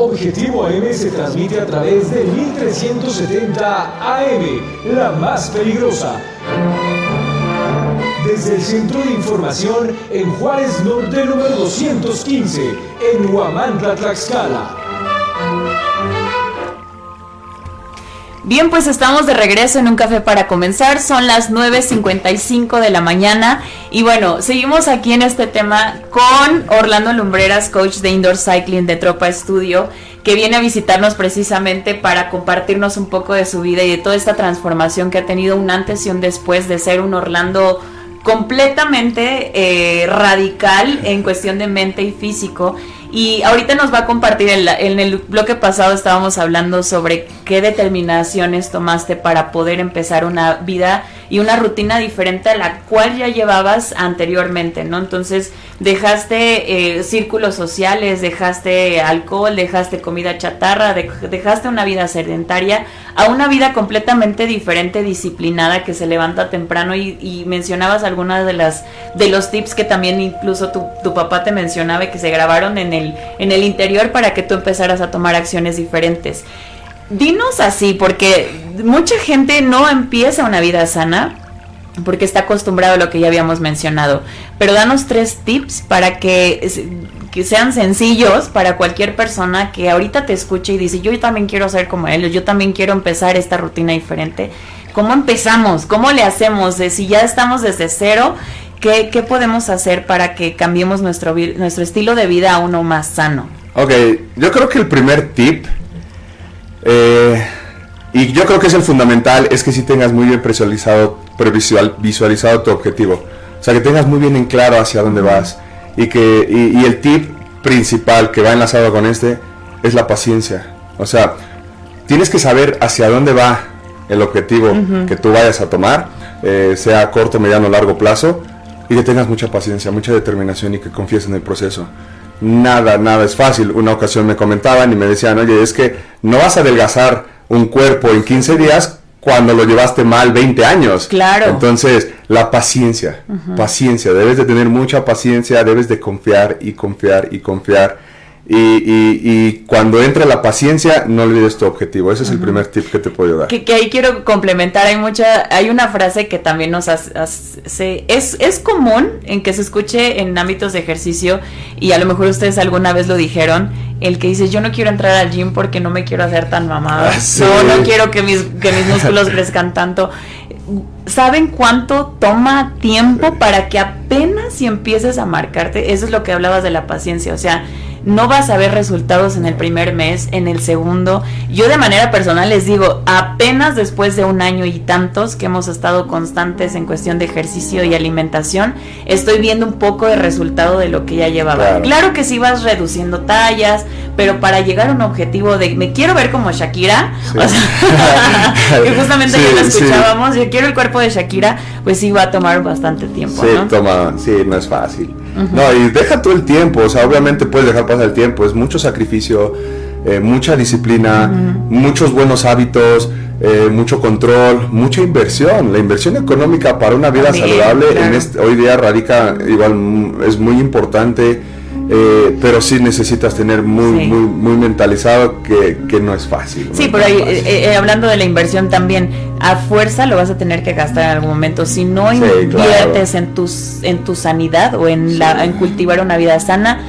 Objetivo AM se transmite a través de 1370 AM, la más peligrosa. Desde el Centro de Información en Juárez Norte número 215, en Huamantla, Tlaxcala. Bien, pues estamos de regreso en un café para comenzar. Son las 9.55 de la mañana. Y bueno, seguimos aquí en este tema con Orlando Lumbreras, coach de Indoor Cycling de Tropa Studio, que viene a visitarnos precisamente para compartirnos un poco de su vida y de toda esta transformación que ha tenido un antes y un después de ser un Orlando completamente eh, radical en cuestión de mente y físico. Y ahorita nos va a compartir, en, la, en, el bloque pasado estábamos hablando sobre qué determinaciones tomaste para poder empezar una vida y una rutina diferente a la cual ya llevabas anteriormente, ¿no? Entonces dejaste eh, círculos sociales, dejaste alcohol, dejaste comida chatarra, dejaste una vida sedentaria a una vida completamente diferente, disciplinada, que se levanta temprano y, mencionabas algunas de las de los tips que también incluso tu, tu papá te mencionaba y que se grabaron en el, en el interior para que tú empezaras a tomar acciones diferentes. Dinos así, porque mucha gente no empieza una vida sana porque está acostumbrado a lo que ya habíamos mencionado. Pero danos tres tips para que, que, sean sencillos para cualquier persona que ahorita te escuche y dice, yo también quiero ser como él, yo también quiero empezar esta rutina diferente. ¿Cómo empezamos? ¿Cómo le hacemos? si ya estamos desde cero, ¿qué, ¿qué, podemos hacer para que cambiemos nuestro, nuestro estilo de vida a uno más sano? Ok, yo creo que el primer tip eh, y yo creo que es el fundamental, es que si tengas muy bien visualizado, previsual, visualizado tu objetivo. O sea, que tengas muy bien en claro hacia dónde vas. Y, que, y, el tip principal que va enlazado con este es la paciencia. O sea, tienes que saber hacia dónde va el objetivo que tú vayas a tomar, eh, sea corto, mediano o largo plazo, y que tengas mucha paciencia, mucha determinación y que confíes en el proceso nada, nada es fácil. Una ocasión me comentaban y me decían, oye, es que no vas a adelgazar un cuerpo en 15 días cuando lo llevaste mal 20 años. Claro. Entonces, la paciencia, paciencia, debes de tener mucha paciencia, debes de confiar y confiar y confiar y, y, cuando entre la paciencia, no olvides tu objetivo. Ese es el primer tip que te puedo dar. Que, ahí quiero complementar, hay mucha, hay una frase que también nos hace, es, es común en que se escuche en ámbitos de ejercicio y a lo mejor ustedes alguna vez lo dijeron, el que dice yo no quiero entrar al gym porque no me quiero hacer tan mamada, ah, no, no quiero que mis, que mis músculos crezcan tanto. ¿Saben cuánto toma tiempo para que apenas si empieces a marcarte? Eso es lo que hablabas de la paciencia, o sea, no vas a ver resultados en el primer mes, en el segundo. Yo de manera personal les digo, apenas después de un año y tantos que hemos estado constantes en cuestión de ejercicio y alimentación, estoy viendo un poco de resultado de lo que ya llevaba. Claro, que sí vas reduciendo tallas, pero para llegar a un objetivo de me quiero ver como Shakira, que justamente ya lo escuchábamos, yo quiero el cuerpo de Shakira, pues sí va a tomar bastante tiempo. Sí, toma, sí, no es fácil. No, y deja todo el tiempo, o sea, obviamente puedes dejar pasar el tiempo, es mucho sacrificio, eh, mucha disciplina, muchos buenos hábitos, eh, mucho control, mucha inversión. La inversión económica para una vida saludable en este, hoy día radica igual, es muy importante eh, pero sí necesitas tener muy, muy, muy mentalizado que, que, no es fácil. Sí, pero ahí, eh, eh, hablando de la inversión también, a fuerza lo vas a tener que gastar en algún momento. Si no inviertes en, tus, en tu sanidad o en, la, en cultivar una vida sana,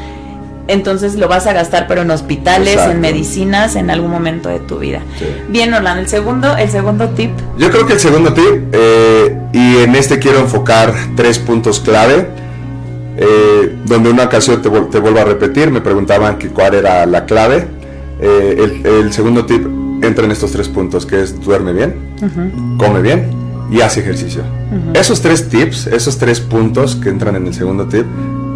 entonces lo vas a gastar pero en hospitales, en medicinas, en algún momento de tu vida. Bien, Orlando, el segundo, el segundo tip. Yo creo que el segundo tip, y en este quiero enfocar tres puntos clave eh, donde una ocasión te, vuelvo a repetir, me preguntaban que cuál era la clave. Eh, el, segundo tip entra en estos tres puntos, que es duerme bien, come bien y hace ejercicio. Esos tres tips, esos tres puntos que entran en el segundo tip,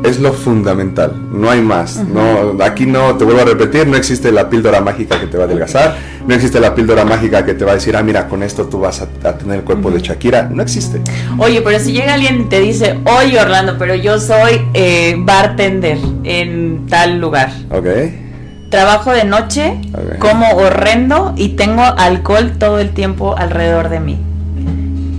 es lo fundamental, no hay más. no, aquí no, te vuelvo a repetir, no existe la píldora mágica que te va a adelgazar, no existe la píldora mágica que te va a decir, ah, mira, con esto tú vas a, tener el cuerpo de Shakira, no existe. Oye, pero si llega alguien y te dice, oye Orlando, pero yo soy eh, bartender en tal lugar. Ok. Trabajo de noche, como horrendo y tengo alcohol todo el tiempo alrededor de mí.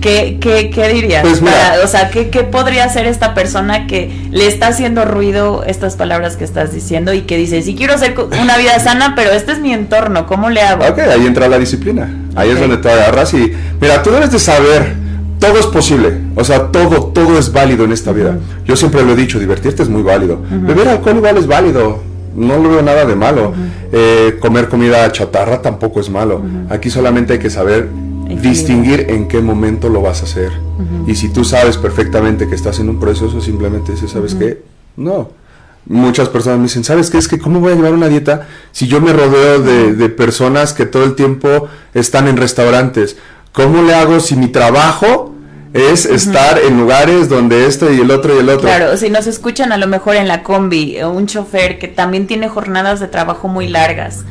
¿Qué, qué, qué dirías? Pues o sea, ¿qué, ¿qué, podría hacer esta persona que le está haciendo ruido estas palabras que estás diciendo y que dice, sí quiero hacer una vida sana, pero este es mi entorno, ¿cómo le hago? Ok, ahí entra la disciplina. Ahí es donde te agarras y, mira, tú debes de saber, todo es posible. O sea, todo, todo es válido en esta vida. Yo siempre lo he dicho, divertirte es muy válido. Beber alcohol igual es válido. No lo veo nada de malo. Eh, comer comida chatarra tampoco es malo. Aquí solamente hay que saber distinguir en qué momento lo vas a hacer. Y si tú sabes perfectamente que estás en un proceso, simplemente dices, ¿sabes qué? No. Muchas personas me dicen, ¿sabes qué? Es que ¿cómo voy a llevar una dieta si yo me rodeo de, personas que todo el tiempo están en restaurantes? ¿Cómo le hago si mi trabajo es estar en lugares donde esto y el otro y el otro. Claro, si nos escuchan a lo mejor en la combi, un chofer que también tiene jornadas de trabajo muy largas,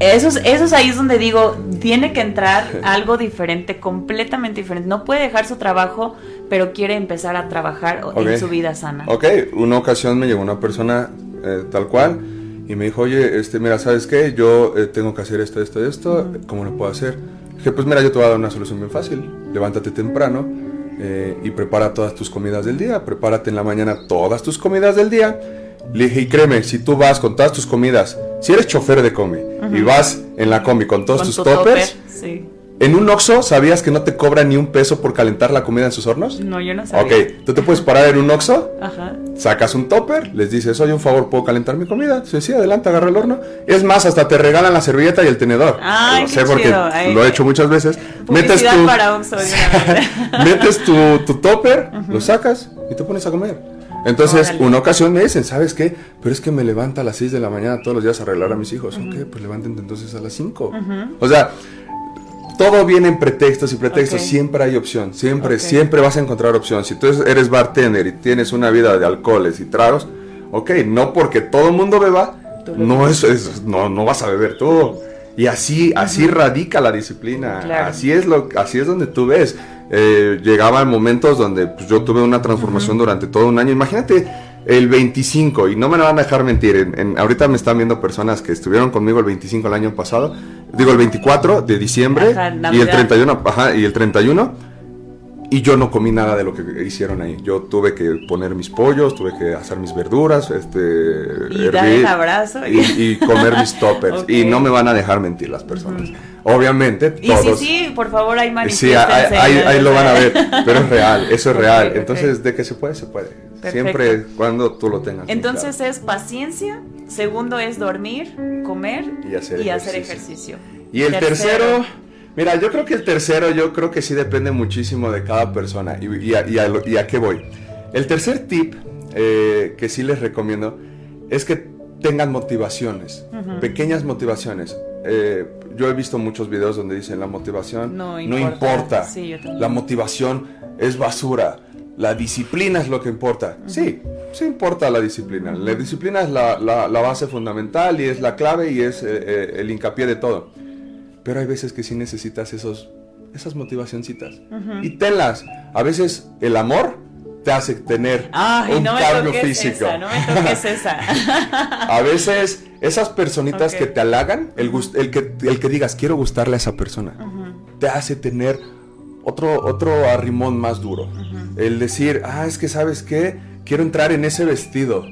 Eso es, eso es ahí es donde digo, tiene que entrar algo diferente, completamente diferente. No puede dejar su trabajo, pero quiere empezar a trabajar en su vida sana. Ok, una ocasión me llegó una persona eh, tal cual y me dijo, oye, este, mira, ¿sabes qué? Yo eh, tengo que hacer esto, esto, esto, ¿cómo lo puedo hacer? Dije, pues mira, yo te voy a dar una solución bien fácil. Levántate temprano eh, y prepara todas tus comidas del día. Prepárate en la mañana todas tus comidas del día. Le dije, y créeme, si tú vas con todas tus comidas, si eres chofer de combi y vas en la combi con todos Con tus tu toppers, topper, sí. en un Oxxo, ¿sabías que no te cobran ni un peso por calentar la comida en sus hornos? No, yo no sabía. Ok, tú te puedes parar en un Oxxo, Ajá. sacas un topper, les dices, oye, un favor, ¿puedo calentar mi comida? Sí, sí, adelante, agarra el horno. Es más, hasta te regalan la servilleta y el tenedor. Ay, Lo qué sé porque chido. Ay, lo he hecho muchas veces. Metes tu, para Oxxo metes tu, tu topper, lo sacas y te pones a comer. Entonces, Órale. una ocasión me dicen, ¿sabes qué? Pero es que me levanta a las 6 de la mañana todos los días a arreglar a mis hijos. Ok, pues levántense entonces a las 5. Ujú. O sea, todo viene en pretextos y pretextos. Siempre hay opción. Siempre, siempre vas a encontrar opción. Si tú eres bartender y tienes una vida de alcoholes y tragos, ok, no porque todo el mundo beba, no, es, es- no, no vas a beber tú. Y así, así radica la disciplina. Claro. Así es lo, así es donde tú ves. Eh, llegaban momentos donde pues, yo tuve una transformación durante todo un año. Imagínate el 25, y no me van a dejar mentir. en- en- ahorita me están viendo personas que estuvieron conmigo el 25 el año pasado. Digo, el 24 de diciembre Ajá, y el Navidad. 31, ajá, y el 31. Y yo no comí nada de lo que hicieron ahí. Yo tuve que poner mis pollos, tuve que hacer mis verduras, este, Y dar el abrazo. y, y comer mis toppers. Ok. Y no me van a dejar mentir las personas. Obviamente, Y sí, todos. sí, por favor, ahí Sí, ahí, ahí- ahí lo van a ver, pero es real, eso es Ok, real. Entonces, de que se puede, se puede. Perfecto. Siempre cuando tú lo tengas. Entonces es paciencia, segundo es dormir, comer Y hacer hacer ejercicio. ejercicio. Y el tercero, mira, yo creo que el tercero, yo creo que sí depende muchísimo de cada persona. ¿Y, y a, y a lo- y a qué voy? El tercer tip eh, que sí les recomiendo es que tengan motivaciones, pequeñas motivaciones. Eh, yo he visto muchos videos donde dicen la motivación No no importa. Sí, la motivación es basura. La disciplina es lo que importa. Sí, sí importa la disciplina. La disciplina es la, la- la base fundamental y es la clave y es eh, el hincapié de todo. Pero hay veces que sí necesitas esos, esas motivacioncitas. Y tenlas. A veces el amor te hace tener Ay, un no cambio físico. esa, no me toques esa. A veces esas personitas que te halagan, el, el, que, el que digas quiero gustarle a esa persona, te hace tener otro, otro arrimón más duro. El decir, ah, es que sabes qué, quiero entrar en ese vestido.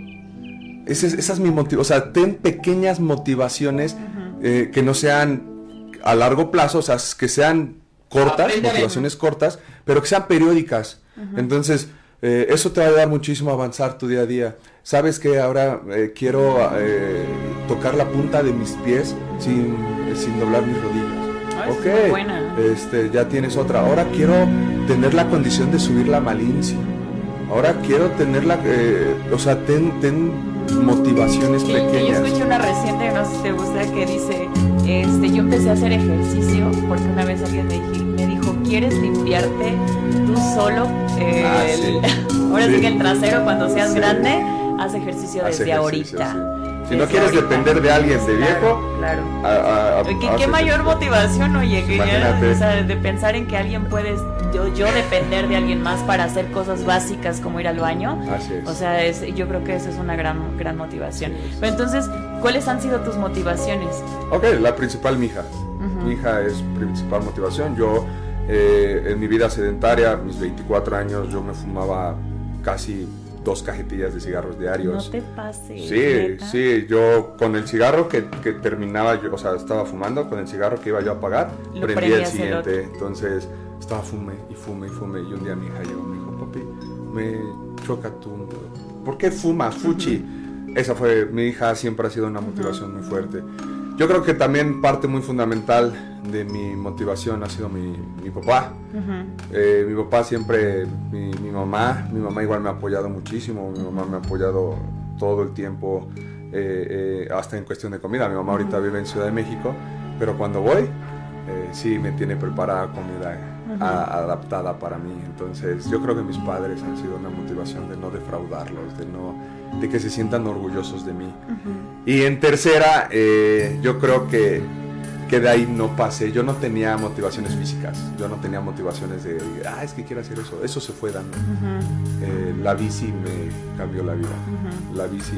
Ese esa es mi motivo. O sea, ten pequeñas motivaciones eh, que no sean a largo plazo, o sea, que sean cortas, Aprende motivaciones cortas, pero que sean periódicas. Entonces, eh, eso te va a ayudar muchísimo a avanzar tu día a día. Sabes que ahora eh, quiero eh, tocar la punta de mis pies sin, sin doblar mis rodillas. Ah, es ok, buena. Este, ya tienes otra. Ahora quiero tener la condición de subir la malincia. Ahora quiero tener la, eh, o sea, ten, ten motivaciones y yo pequeñas. escuché una reciente, no sé si te gusta, que dice, este, yo empecé a hacer ejercicio porque una vez alguien me, dije- me dijo, ¿quieres limpiarte tú solo? eh, Ah, el- ahora sí. Sí. que el trasero cuando seas grande, haz ejercicio Haz desde ejercicio, ahorita. Si no quieres ahorita. depender de alguien de viejo, Claro. a- a- a- ¿Qué, mayor motivación, oye, que ya, Imagínate. o sea, de pensar en que alguien puede, yo, yo depender de alguien más para hacer cosas básicas como ir al baño. Así es. O sea, es, yo creo que esa es una gran, gran motivación. Pero entonces, ¿cuáles han sido tus motivaciones? Ok, la principal, mi hija. Ujú. Mi hija es principal motivación. Yo, eh, en mi vida sedentaria, mis 24 años, yo me fumaba casi dos cajetillas de cigarros diarios. No te pases. Sí, sí, yo con el cigarro que, que terminaba, yo, o sea, estaba fumando, con el cigarro que iba yo a apagar, Lo prendía el el siguiente. otro. Entonces estaba fume y fume y fume. Y un día mi hija llegó y me dijo, papi, me choca tu... ¿Por qué fumas, Fuchi? Esa fue, mi hija siempre ha sido una motivación muy fuerte. Yo creo que también parte muy fundamental de mi motivación ha sido mi, mi papá. Ujú. Eh, mi papá siempre, mi, mi mamá, mi mamá igual me ha apoyado muchísimo, mi mamá me ha apoyado todo el tiempo, eh, eh, hasta en cuestión de comida. Mi mamá ahorita vive en Ciudad de México, pero cuando voy, eh, sí me tiene preparada comida a- adaptada para mí. Entonces yo creo que mis padres han sido una motivación de no defraudarlos, de no de que se sientan orgullosos de mí. Y en tercera, eh, yo creo que, que de ahí no pasé. Yo no tenía motivaciones físicas. Yo no tenía motivaciones de, ah, es que quiero hacer eso. Eso se fue dando. Eh, la bici me cambió la vida. La bici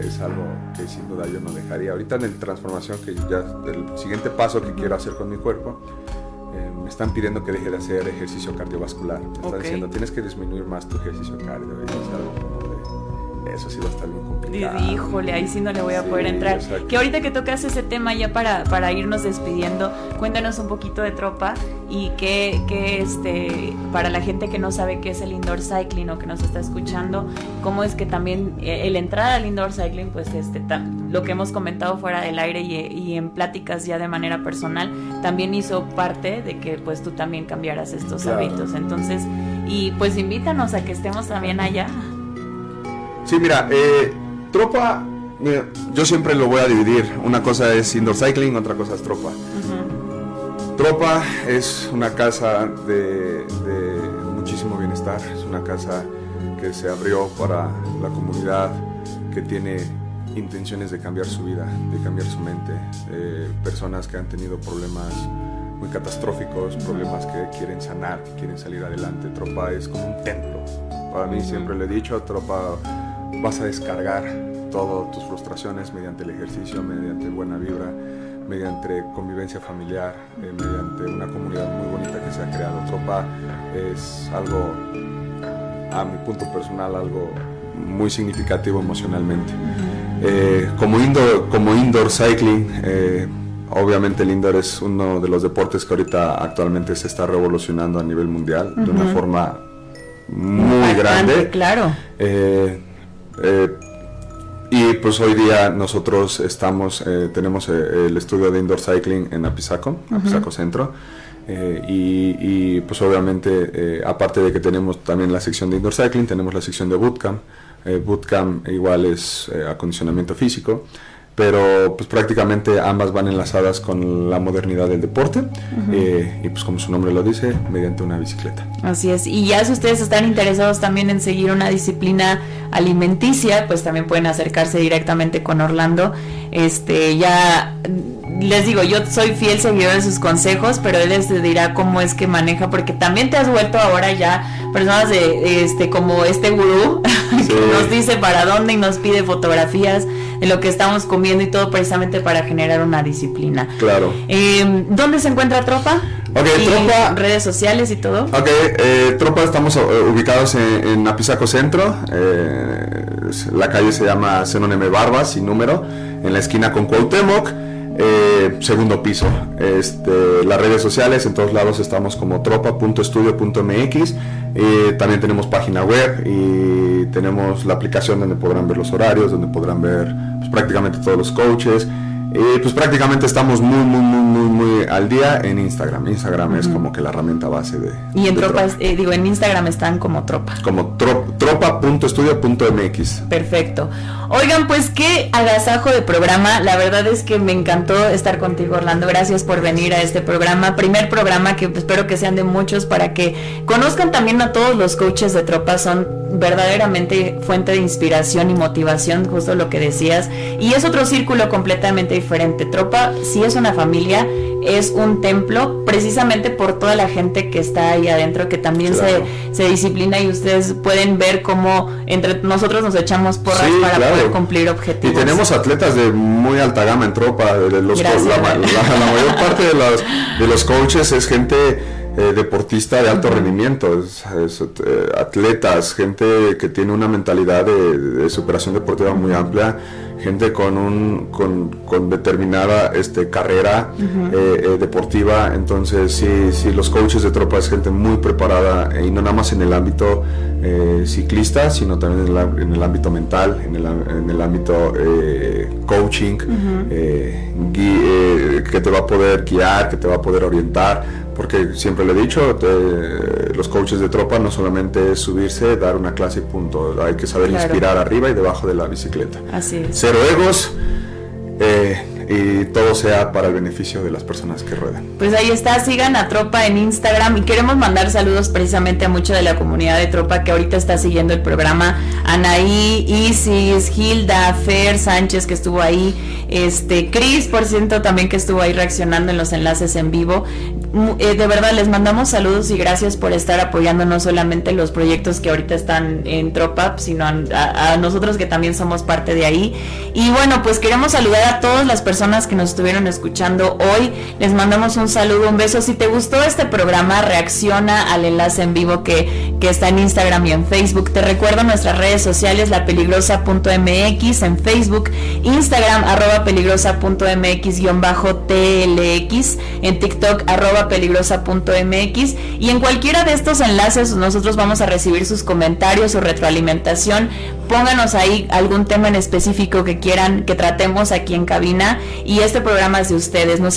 es algo que sin duda yo no dejaría. Ahorita en la transformación que ya, el siguiente paso que quiero hacer con mi cuerpo, me están pidiendo que deje de hacer ejercicio cardiovascular. Me están diciendo, tienes que disminuir más tu ejercicio cardio. Y es algo como de, eso sí va a estar bien complicado. Híjole, ahí sí no le voy a Sí, poder entrar. exacto. Que ahorita que tocas ese tema ya para, para irnos despidiendo, cuéntanos un poquito de tropa y que, que este, para la gente que no sabe qué es el indoor cycling o que nos está escuchando, cómo es que también eh, el entrar al indoor cycling, pues este, lo que hemos comentado fuera del aire y, y en pláticas ya de manera personal, también hizo parte de que pues tú también cambiaras estos Claro. hábitos. Entonces, y pues invítanos a que estemos también allá. Sí, mira, eh, tropa, mira, yo siempre lo voy a dividir. Una cosa es indoor cycling, otra cosa es tropa. Tropa es una casa de, de muchísimo bienestar, es una casa que se abrió para la comunidad, que tiene intenciones de cambiar su vida, de cambiar su mente. Eh, personas que han tenido problemas muy catastróficos, problemas que quieren sanar, que quieren salir adelante. Tropa es como un templo. Para mí siempre le he dicho, Tropa vas a descargar todas tus frustraciones mediante el ejercicio, mediante buena vibra, mediante convivencia familiar, eh, mediante una comunidad muy bonita que se ha creado. Tropa es algo, a mi punto personal, algo muy significativo emocionalmente. Eh, como, indoor, como indoor cycling, eh, obviamente el indoor es uno de los deportes que ahorita actualmente se está revolucionando a nivel mundial de una forma muy grande. Claro. Eh, eh, y pues hoy día nosotros estamos, eh, tenemos eh, el estudio de indoor cycling en Apizaco, Ujú. Apizaco Centro. eh, y, y, pues obviamente, eh, aparte de que tenemos también la sección de indoor cycling, tenemos la sección de bootcamp. Eh, bootcamp igual es acondicionamiento físico, pero pues prácticamente ambas van enlazadas con la modernidad del deporte eh, y pues como su nombre lo dice, mediante una bicicleta. Así es. Y ya si ustedes están interesados también en seguir una disciplina alimenticia, pues también pueden acercarse directamente con Orlando. Este, ya les digo, yo soy fiel seguidor de sus consejos, pero él les dirá cómo es que maneja, porque también te has vuelto ahora ya personas de este como este gurú que nos dice para dónde y nos pide fotografías de lo que estamos comiendo y todo precisamente para generar una disciplina. Claro. Eh, ¿Dónde se encuentra Tropa? Ok, Y Tropa- redes sociales y todo. Ok, eh, Tropa estamos eh, ubicados en, en Apizaco Centro, eh, la calle se llama Zenón M. Barbas, sin número, en la esquina con Cuauhtémoc, eh, segundo piso. Este, las redes sociales, en todos lados estamos como tropa.estudio.mx, eh, también tenemos página web y tenemos la aplicación donde podrán ver los horarios, donde podrán ver pues, prácticamente todos los coaches. Y pues prácticamente estamos muy, muy, muy, muy, muy al día en Instagram. Instagram es como que la herramienta base de, Y en de tropa, eh, digo, en Instagram están como tropa. como tro- tropa.estudio.mx. Perfecto. Oigan, pues qué agasajo de programa. La verdad es que me encantó estar contigo, Orlando. Gracias por venir a este programa. Primer programa que espero que sean de muchos para que conozcan también a todos los coaches de tropa. Son verdaderamente fuente de inspiración y motivación, justo lo que decías. Y es otro círculo completamente diferente. Tropa, si es una familia, es un templo precisamente por toda la gente que está ahí adentro, que también Claro. se, se disciplina y ustedes pueden ver cómo entre nosotros nos echamos porras Sí, para claro. poder cumplir Y objetivos. tenemos atletas de muy alta gama en tropa. De los, Gracias, la, mayor parte de los, de los coaches es gente eh, deportista de alto rendimiento, es- es, eh, atletas, gente que tiene una mentalidad de, de superación deportiva muy amplia, gente con, un, con, con determinada este, carrera eh, eh, deportiva. Entonces, sí, sí, los coaches de tropa es gente muy preparada eh, y no nada más en el ámbito eh, ciclista, sino también en el, á- en el ámbito mental, en el, en el ámbito coaching, gui- que te va a poder guiar, que te va a poder orientar. Porque siempre le he dicho, te- los coaches de tropa no solamente es subirse, dar una clase y punto. Hay que saber Claro. inspirar arriba y debajo de la bicicleta. Así es. Cero egos, eh, y todo sea para el beneficio de las personas que ruedan. Pues ahí está, sigan a Tropa en Instagram y queremos mandar saludos precisamente a mucha de la comunidad de Tropa que ahorita está siguiendo el programa. Anaí, Isis, Hilda, Fer Sánchez que estuvo ahí, este, Cris, por cierto, también que estuvo ahí reaccionando en los enlaces en vivo. Eh, de verdad, les mandamos saludos y gracias por estar apoyando no solamente los proyectos que ahorita están en Tropa, sino a, nosotros que también somos parte de ahí. Y bueno, pues queremos saludar a todas las personas que nos estuvieron escuchando hoy. Les mandamos un saludo, un beso. Si te gustó este programa, reacciona al enlace en vivo que, que está en Instagram y en Facebook. Te recuerdo nuestras redes sociales, lapeligrosa.mx en Facebook, Instagram arroba peligrosa.mx-tlx, en TikTok arroba peligrosa.mx y en cualquiera de estos enlaces nosotros vamos a recibir sus comentarios, su retroalimentación. Pónganos ahí algún tema en específico que quieran que tratemos aquí en cabina y este programa es de ustedes. Nos,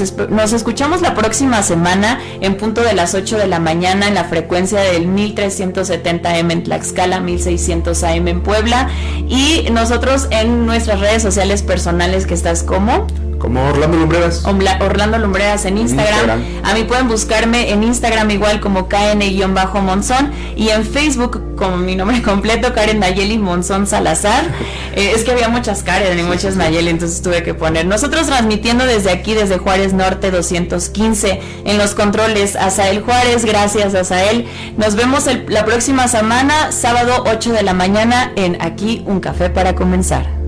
escuchamos la próxima semana en punto de las 8 de la mañana en la frecuencia del 1370M en Tlaxcala, 1600 AM en Puebla y nosotros en nuestras redes sociales personales que estás como como Orlando Lumbreras. Orlando Lumbreras en Instagram. A mí pueden buscarme en Instagram igual como KN-Monzón y en Facebook como mi nombre completo, Karen Nayeli Monzón Salazar. Eh, es que había muchas Karen y muchas Nayeli, entonces tuve que poner. Nosotros transmitiendo desde aquí, desde Juárez Norte 215, en los controles, Asael Juárez, gracias Asael. Nos vemos la próxima semana, sábado 8 de la mañana, en Aquí un café para comenzar.